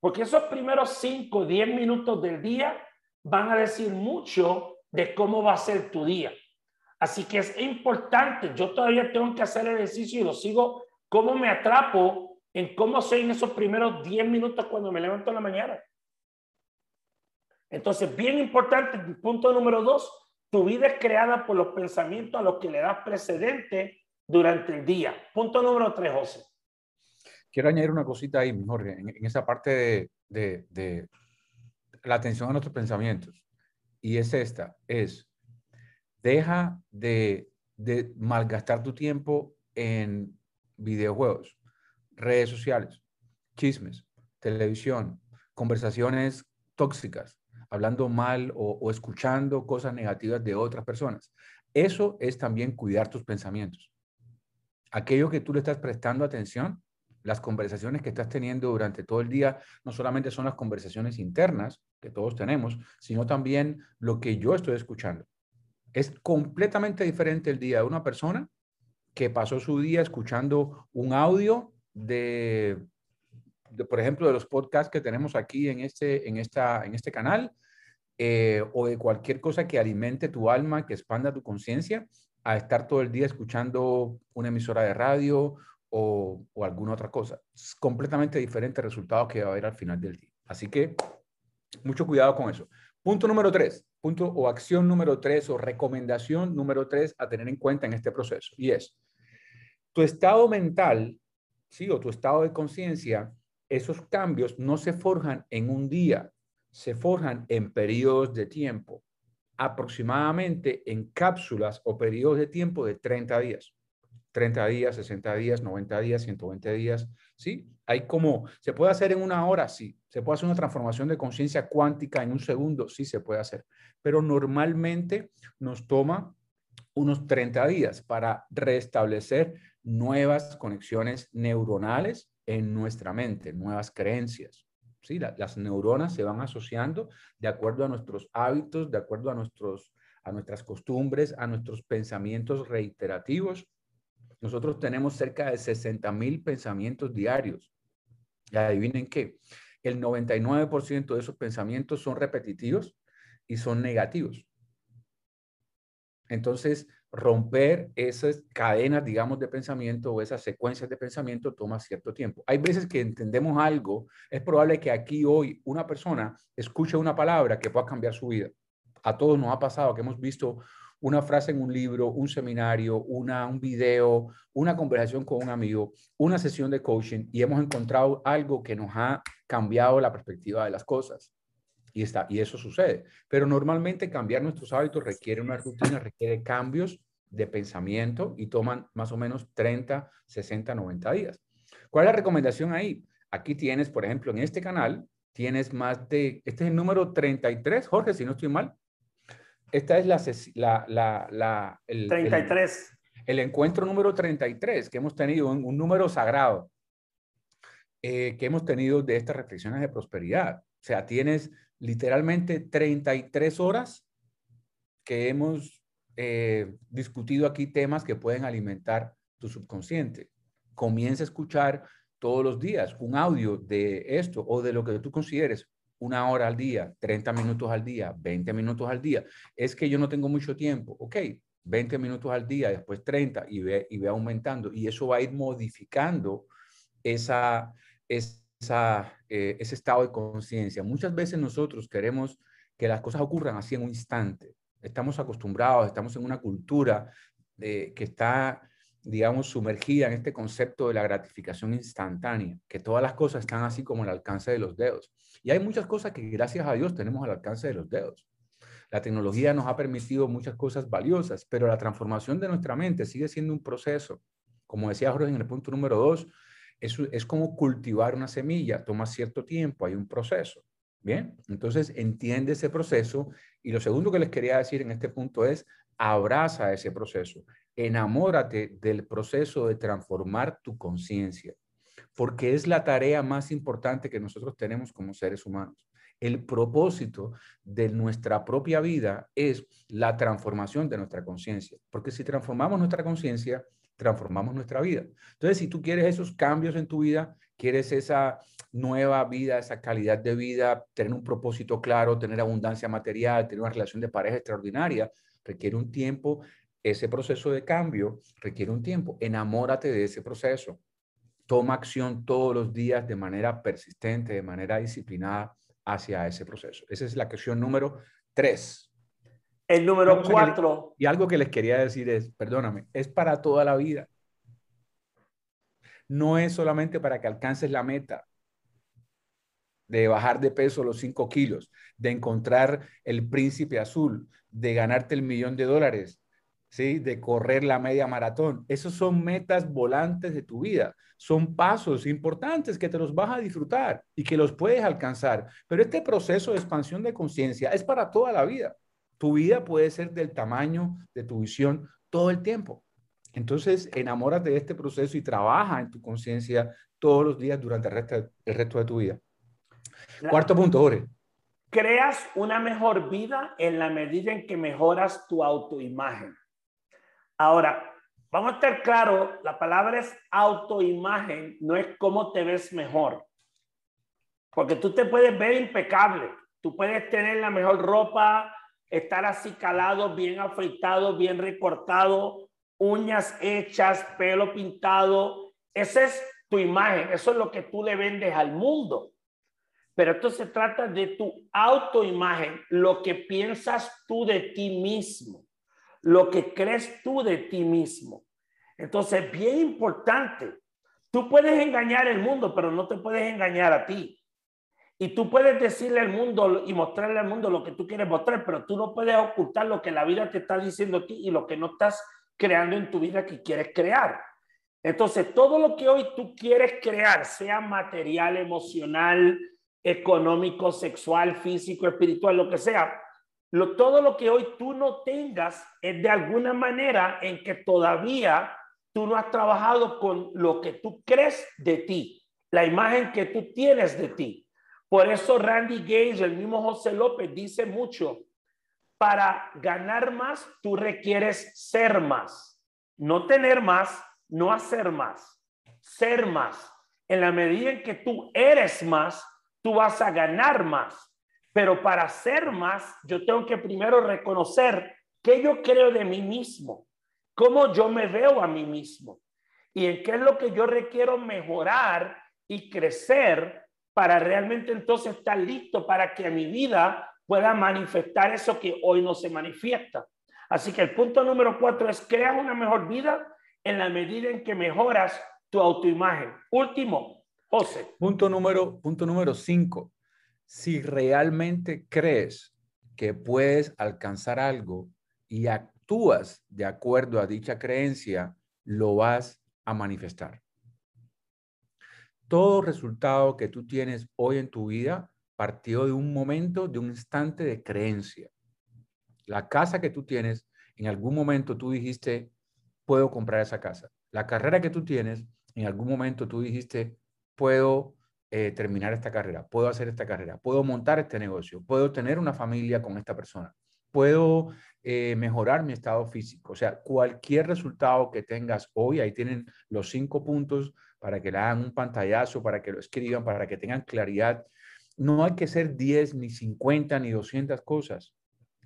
Porque esos primeros cinco, diez minutos del día van a decir mucho de cómo va a ser tu día. Así que es importante, yo todavía tengo que hacer el ejercicio y lo sigo, cómo me atrapo en cómo soy en esos primeros diez minutos cuando me levanto en la mañana. Entonces, bien importante, punto número dos, tu vida es creada por los pensamientos a los que le das precedente durante el día. Punto número tres, José. Quiero añadir una cosita ahí, Jorge, en, esa parte de, de, la atención a nuestros pensamientos. Y es esta, es, deja de, malgastar tu tiempo en videojuegos, redes sociales, chismes, televisión, conversaciones tóxicas, hablando mal o, escuchando cosas negativas de otras personas. Eso es también cuidar tus pensamientos. Aquello que tú le estás prestando atención, las conversaciones que estás teniendo durante todo el día, no solamente son las conversaciones internas que todos tenemos, sino también lo que yo estoy escuchando. Es completamente diferente el día de una persona que pasó su día escuchando un audio de por ejemplo, de los podcasts que tenemos aquí en este, en esta, en este canal, eh, o de cualquier cosa que alimente tu alma, que expanda tu conciencia, a estar todo el día escuchando una emisora de radio o, o, alguna otra cosa. Es completamente diferente resultado que va a haber al final del día. Así que mucho cuidado con eso. Punto número tres, punto o acción número tres o recomendación número tres a tener en cuenta en este proceso. Y es, tu estado mental, ¿sí? O tu estado de conciencia, esos cambios no se forjan en un día, se forjan en periodos de tiempo, aproximadamente en cápsulas o periodos de tiempo de 30 días. 30 días, 60 días, 90 días, 120 días, ¿sí? Hay como, ¿se puede hacer en una hora? Sí. ¿Se puede hacer una transformación de conciencia cuántica en un segundo? Sí, se puede hacer. Pero normalmente nos toma unos 30 días para restablecer nuevas conexiones neuronales en nuestra mente, nuevas creencias. ¿sí? las neuronas se van asociando de acuerdo a nuestros hábitos, de acuerdo a, nuestros, a nuestras costumbres, a nuestros pensamientos reiterativos. Nosotros tenemos cerca de 60 mil pensamientos diarios. Y adivinen qué, el 99% de esos pensamientos son repetitivos y son negativos. Entonces, romper esas cadenas, digamos, de pensamiento o esas secuencias de pensamiento toma cierto tiempo. Hay veces que entendemos algo, es probable que aquí hoy una persona escuche una palabra que pueda cambiar su vida. A todos nos ha pasado que hemos visto una frase en un libro, un seminario, una, un video, una conversación con un amigo, una sesión de coaching y hemos encontrado algo que nos ha cambiado la perspectiva de las cosas. Y, está, y eso sucede. Pero normalmente cambiar nuestros hábitos requiere una rutina, requiere cambios de pensamiento y toman más o menos 30, 60, 90 días. ¿Cuál es la recomendación ahí? Aquí tienes, por ejemplo, en este canal, tienes más de, este es el número 33, Jorge, si no estoy mal. Esta es la, la, la, el, 33. El, encuentro número 33 que hemos tenido, un, un número sagrado eh, que hemos tenido de estas reflexiones de prosperidad. O sea, tienes literalmente 33 horas que hemos eh, discutido aquí temas que pueden alimentar tu subconsciente. Comienza a escuchar todos los días un audio de esto o de lo que tú consideres una hora al día, 30 minutos al día, 20 minutos al día. Es que yo no tengo mucho tiempo. Ok, 20 minutos al día, después 30 y ve, y ve aumentando. Y eso va a ir modificando esa, esa, eh, ese estado de conciencia. Muchas veces nosotros queremos que las cosas ocurran así en un instante. Estamos acostumbrados, estamos en una cultura que está, digamos, sumergida en este concepto de la gratificación instantánea, que todas las cosas están así como al alcance de los dedos. Y hay muchas cosas que gracias a Dios tenemos al alcance de los dedos. La tecnología nos ha permitido muchas cosas valiosas, pero la transformación de nuestra mente sigue siendo un proceso. Como decía Jorge en el punto número dos, es, es como cultivar una semilla, toma cierto tiempo, hay un proceso. Bien, entonces entiende ese proceso y lo segundo que les quería decir en este punto es abraza ese proceso, enamórate del proceso de transformar tu conciencia, porque es la tarea más importante que nosotros tenemos como seres humanos. El propósito de nuestra propia vida es la transformación de nuestra conciencia, porque si transformamos nuestra conciencia, transformamos nuestra vida. Entonces, si tú quieres esos cambios en tu vida, quieres esa nueva vida, esa calidad de vida, tener un propósito claro, tener abundancia material, tener una relación de pareja extraordinaria, requiere un tiempo. Ese proceso de cambio requiere un tiempo. Enamórate de ese proceso. Toma acción todos los días de manera persistente, de manera disciplinada hacia ese proceso. Esa es la acción número tres. El número cuatro. y algo que les quería decir es, perdóname, es para toda la vida. No es solamente para que alcances la meta de bajar de peso los cinco kilos, de encontrar el príncipe azul, de ganarte el millón de dólares, ¿sí? de correr la media maratón. Esos son metas volantes de tu vida. Son pasos importantes que te los vas a disfrutar y que los puedes alcanzar. Pero este proceso de expansión de conciencia es para toda la vida. Tu vida puede ser del tamaño de tu visión todo el tiempo. Entonces, enamórate de este proceso y trabaja en tu conciencia todos los días durante el resto, el resto de tu vida. Cuarto punto, Jorge. Creas una mejor vida en la medida en que mejoras tu autoimagen. Ahora, vamos a estar claro, la palabra es autoimagen, no es cómo te ves mejor. Porque tú te puedes ver impecable, tú puedes tener la mejor ropa, estar así calado, bien afeitado, bien recortado, uñas hechas, pelo pintado. Esa es tu imagen, eso es lo que tú le vendes al mundo. Pero esto se trata de tu autoimagen, lo que piensas tú de ti mismo, lo que crees tú de ti mismo. Entonces, bien importante. Tú puedes engañar el mundo, pero no te puedes engañar a ti. Y tú puedes decirle al mundo y mostrarle al mundo lo que tú quieres mostrar, pero tú no puedes ocultar lo que la vida te está diciendo a ti y lo que no estás creando en tu vida que quieres crear. Entonces, todo lo que hoy tú quieres crear, sea material, emocional, económico, sexual, físico, espiritual, lo que sea, lo, todo lo que hoy tú no tengas es de alguna manera en que todavía tú no has trabajado con lo que tú crees de ti, la imagen que tú tienes de ti. Por eso Randy Gage, el mismo José López, dice mucho, para ganar más, tú requieres ser más, no tener más, no hacer más, ser más. En la medida en que tú eres más, tú vas a ganar más. Pero para ser más, yo tengo que primero reconocer qué yo creo de mí mismo, cómo yo me veo a mí mismo y en qué es lo que yo requiero mejorar y crecer para realmente entonces estar listo para que mi vida pueda manifestar eso que hoy no se manifiesta. Así que el punto número cuatro es crear una mejor vida en la medida en que mejoras tu autoimagen. Último, Punto número, punto número cinco. Si realmente crees que puedes alcanzar algo y actúas de acuerdo a dicha creencia, lo vas a manifestar. Todo resultado que tú tienes hoy en tu vida partió de un momento, de un instante de creencia. La casa que tú tienes, en algún momento tú dijiste, puedo comprar esa casa. La carrera que tú tienes, en algún momento tú dijiste, puedo eh, terminar esta carrera, puedo hacer esta carrera, puedo montar este negocio, puedo tener una familia con esta persona, puedo eh, mejorar mi estado físico. O sea, cualquier resultado que tengas hoy, ahí tienen los cinco puntos para que le hagan un pantallazo, para que lo escriban, para que tengan claridad. No hay que ser 10, ni 50, ni 200 cosas.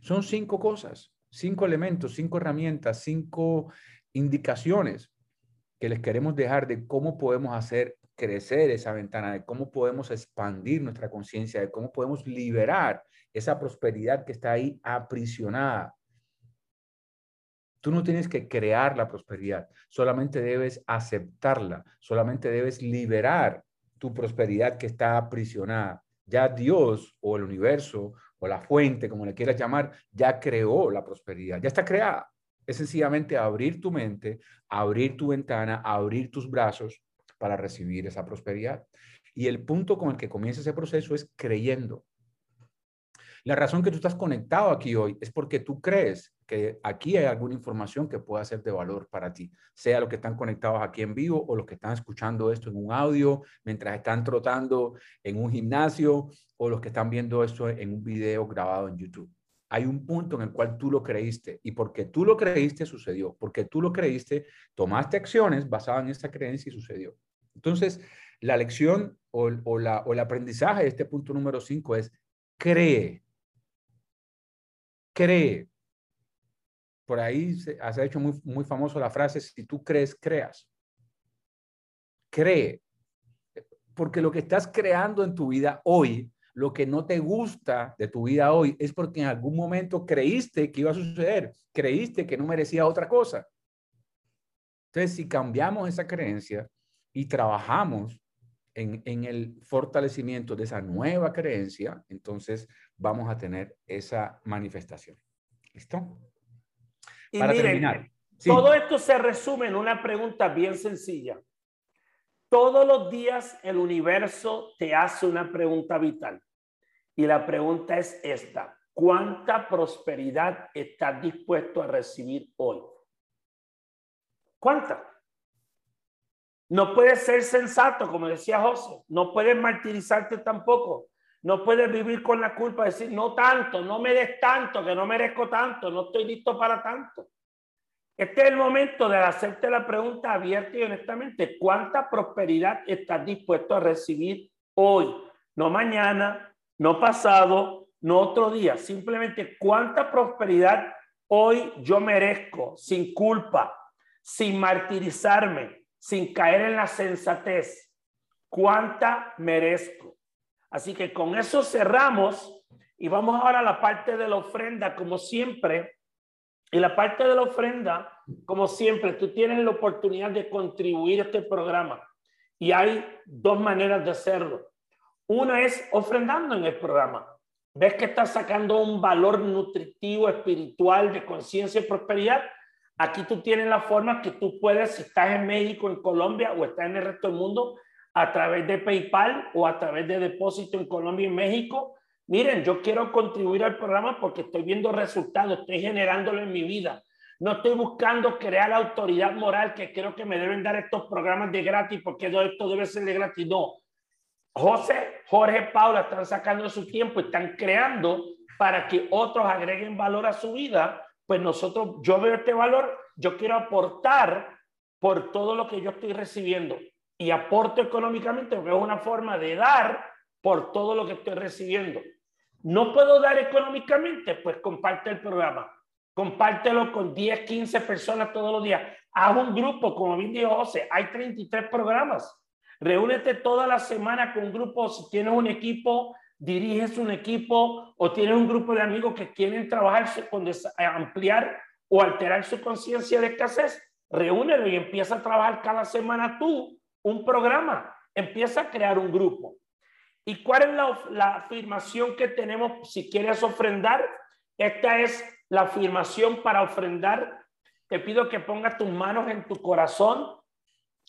Son cinco cosas, cinco elementos, cinco herramientas, cinco indicaciones que les queremos dejar de cómo podemos hacer crecer esa ventana, de cómo podemos expandir nuestra conciencia, de cómo podemos liberar esa prosperidad que está ahí aprisionada. Tú no tienes que crear la prosperidad, solamente debes aceptarla, solamente debes liberar tu prosperidad que está aprisionada. Ya Dios o el universo o la fuente, como le quieras llamar, ya creó la prosperidad, ya está creada. Es sencillamente abrir tu mente, abrir tu ventana, abrir tus brazos para recibir esa prosperidad. Y el punto con el que comienza ese proceso es creyendo. La razón que tú estás conectado aquí hoy es porque tú crees que aquí hay alguna información que pueda ser de valor para ti, sea los que están conectados aquí en vivo o los que están escuchando esto en un audio mientras están trotando en un gimnasio o los que están viendo esto en un video grabado en YouTube hay un punto en el cual tú lo creíste y porque tú lo creíste sucedió, porque tú lo creíste, tomaste acciones basadas en esa creencia y sucedió. Entonces, la lección o, la, o el aprendizaje de este punto número cinco es cree, cree. Por ahí se, ha hecho muy, muy famoso la frase, si tú crees, creas. Cree, porque lo que estás creando en tu vida hoy lo que no te gusta de tu vida hoy es porque en algún momento creíste que iba a suceder, creíste que no merecía otra cosa. Entonces, si cambiamos esa creencia y trabajamos en, el fortalecimiento de esa nueva creencia, entonces vamos a tener esa manifestación. ¿Listo? Y Para terminar. Todo esto se resume en una pregunta bien sencilla. Todos los días el universo te hace una pregunta vital. Y la pregunta es esta. ¿Cuánta prosperidad estás dispuesto a recibir hoy? ¿Cuánta? No puedes ser sensato, como decía José. No puedes martirizarte tampoco. No puedes vivir con la culpa de decir, no tanto, no me des tanto, que no merezco tanto, no estoy listo para tanto. Este es el momento de hacerte la pregunta abierta y honestamente, ¿cuánta prosperidad estás dispuesto a recibir hoy? no mañana, no pasado, no otro día, simplemente cuánta prosperidad hoy yo merezco sin culpa, sin martirizarme, sin caer en la sensatez. ¿Cuánta merezco? Así que con eso cerramos y vamos ahora a la parte de la ofrenda, como siempre. Y la parte de la ofrenda, como siempre, tú tienes la oportunidad de contribuir a este programa. Y hay dos maneras de hacerlo. Una es ofrendando en el programa. Ves que estás sacando un valor nutritivo, espiritual, de conciencia y prosperidad. Aquí tú tienes la forma que tú puedes, si estás en México, en Colombia o estás en el resto del mundo, a través de PayPal o a través de depósito en Colombia y México. Miren, yo quiero contribuir al programa porque estoy viendo resultados, estoy generándolo en mi vida. No estoy buscando crear la autoridad moral que creo que me deben dar estos programas de gratis porque esto debe ser de gratis. No. José, Jorge, Paula están sacando su tiempo, están creando para que otros agreguen valor a su vida. Pues nosotros, yo veo este valor, yo quiero aportar por todo lo que yo estoy recibiendo y aporto económicamente porque es una forma de dar por todo lo que estoy recibiendo. No puedo dar económicamente, pues comparte el programa. Compártelo con 10, 15 personas todos los días. Haz un grupo, como bien dijo José, hay 33 programas. Reúnete toda la semana con un grupo. Si tienes un equipo, diriges un equipo o tienes un grupo de amigos que quieren trabajar con ampliar o alterar su conciencia de escasez, reúnelo y empieza a trabajar cada semana tú un programa, empieza a crear un grupo. ¿Y cuál es la, la afirmación que tenemos si quieres ofrendar? Esta es la afirmación para ofrendar. Te pido que pongas tus manos en tu corazón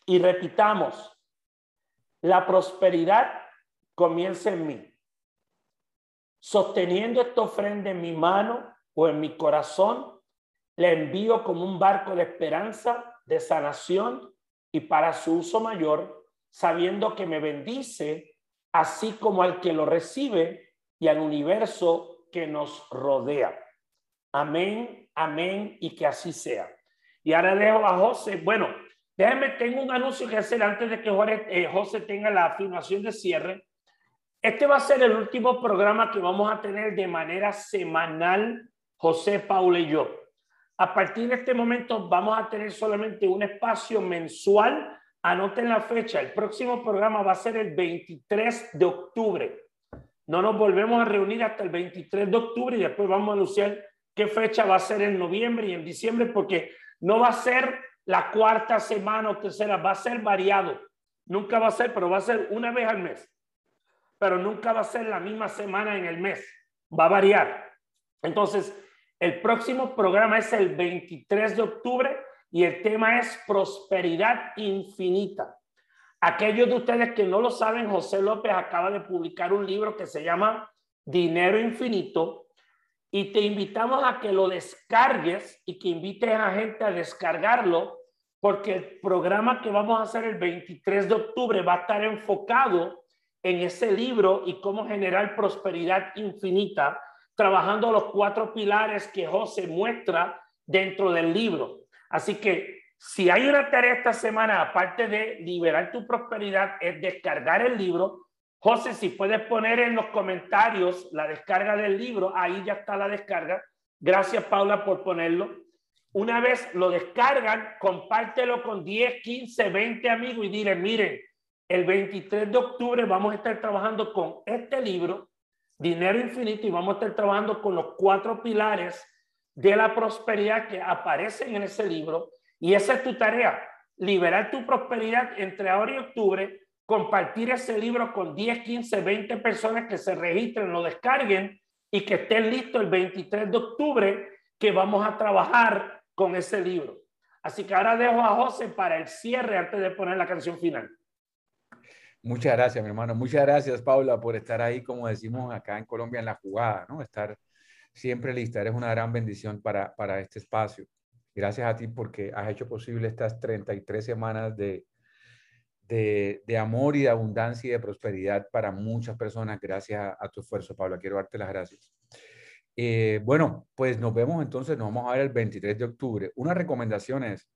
y repitamos, la prosperidad comienza en mí. Sosteniendo esta ofrenda en mi mano o en mi corazón, le envío como un barco de esperanza, de sanación y para su uso mayor, sabiendo que me bendice, así como al que lo recibe y al universo que nos rodea. Amén, amén y que así sea. Y ahora dejo a José. Bueno, déjenme, tengo un anuncio que hacer antes de que eh, José tenga la afirmación de cierre. Este va a ser el último programa que vamos a tener de manera semanal, José, Paula y yo. A partir de este momento vamos a tener solamente un espacio mensual. Anoten la fecha. El próximo programa va a ser el 23 de octubre. No nos volvemos a reunir hasta el 23 de octubre y después vamos a anunciar qué fecha va a ser en noviembre y en diciembre porque no va a ser la cuarta semana o tercera, va a ser variado. Nunca va a ser, pero va a ser una vez al mes. Pero nunca va a ser la misma semana en el mes. Va a variar. Entonces, el próximo programa es el 23 de octubre y el tema es prosperidad infinita. Aquellos de ustedes que no lo saben, José López acaba de publicar un libro que se llama Dinero Infinito y te invitamos a que lo descargues y que invites a gente a descargarlo porque el programa que vamos a hacer el 23 de octubre va a estar enfocado en ese libro y cómo generar prosperidad infinita trabajando los cuatro pilares que José muestra dentro del libro. Así que si hay una tarea esta semana, aparte de liberar tu prosperidad, es descargar el libro. José, si puedes poner en los comentarios la descarga del libro, ahí ya está la descarga. Gracias, Paula, por ponerlo. Una vez lo descargan, compártelo con 10, 15, 20 amigos y dile, miren, el 23 de octubre vamos a estar trabajando con este libro dinero infinito y vamos a estar trabajando con los cuatro pilares de la prosperidad que aparecen en ese libro. Y esa es tu tarea, liberar tu prosperidad entre ahora y octubre, compartir ese libro con 10, 15, 20 personas que se registren, lo descarguen y que estén listos el 23 de octubre que vamos a trabajar con ese libro. Así que ahora dejo a José para el cierre antes de poner la canción final. Muchas gracias, mi hermano. Muchas gracias, Paula, por estar ahí, como decimos acá en Colombia, en la jugada, ¿no? Estar siempre lista. Eres una gran bendición para, para este espacio. Gracias a ti porque has hecho posible estas 33 semanas de, de, de, amor y de abundancia y de prosperidad para muchas personas. Gracias a, tu esfuerzo, Paula. Quiero darte las gracias. Eh, bueno, pues nos vemos entonces, nos vamos a ver el 23 de octubre. Una recomendación es,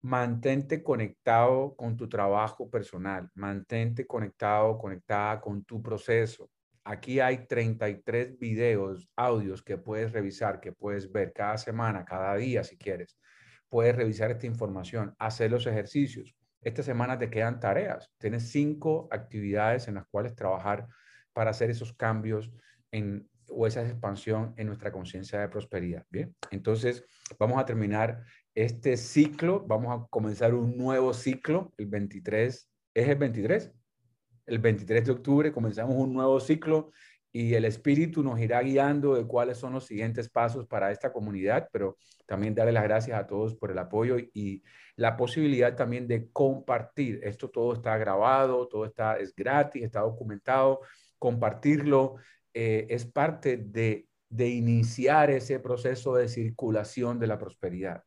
mantente conectado con tu trabajo personal, mantente conectado, conectada con tu proceso. Aquí hay 33 videos, audios que puedes revisar, que puedes ver cada semana, cada día si quieres. Puedes revisar esta información, hacer los ejercicios. Esta semana te quedan tareas. Tienes cinco actividades en las cuales trabajar para hacer esos cambios en, o esa expansión en nuestra conciencia de prosperidad. Bien, entonces vamos a terminar este ciclo. Vamos a comenzar un nuevo ciclo el 23. ¿Es el 23? El 23 de octubre comenzamos un nuevo ciclo y el espíritu nos irá guiando de cuáles son los siguientes pasos para esta comunidad, pero también darle las gracias a todos por el apoyo y la posibilidad también de compartir. Esto todo está grabado, todo está es gratis, está documentado, compartirlo eh, es parte de, de iniciar ese proceso de circulación de la prosperidad.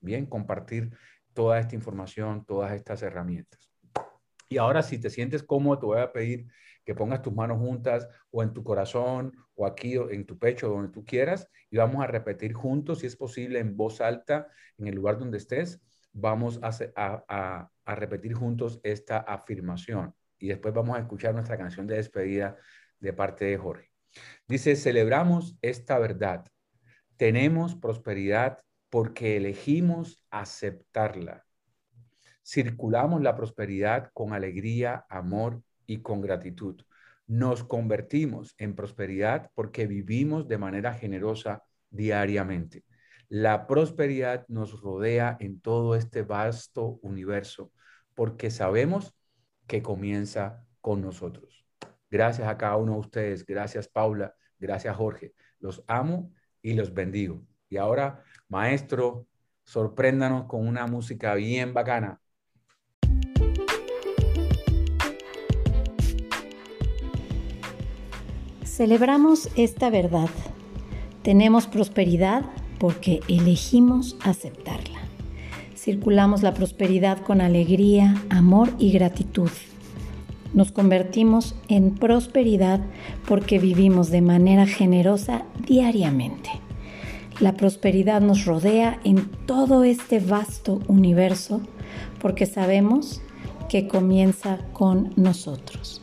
Bien, compartir toda esta información, todas estas herramientas. Y ahora si te sientes cómodo, te voy a pedir que pongas tus manos juntas o en tu corazón o aquí o en tu pecho, donde tú quieras, y vamos a repetir juntos, si es posible, en voz alta, en el lugar donde estés, vamos a, a, a repetir juntos esta afirmación. Y después vamos a escuchar nuestra canción de despedida de parte de Jorge. Dice, celebramos esta verdad. Tenemos prosperidad porque elegimos aceptarla. Circulamos la prosperidad con alegría, amor y con gratitud. Nos convertimos en prosperidad porque vivimos de manera generosa diariamente. La prosperidad nos rodea en todo este vasto universo porque sabemos que comienza con nosotros. Gracias a cada uno de ustedes. Gracias Paula. Gracias Jorge. Los amo y los bendigo. Y ahora, maestro, sorpréndanos con una música bien bacana. Celebramos esta verdad. Tenemos prosperidad porque elegimos aceptarla. Circulamos la prosperidad con alegría, amor y gratitud. Nos convertimos en prosperidad porque vivimos de manera generosa diariamente. La prosperidad nos rodea en todo este vasto universo porque sabemos que comienza con nosotros.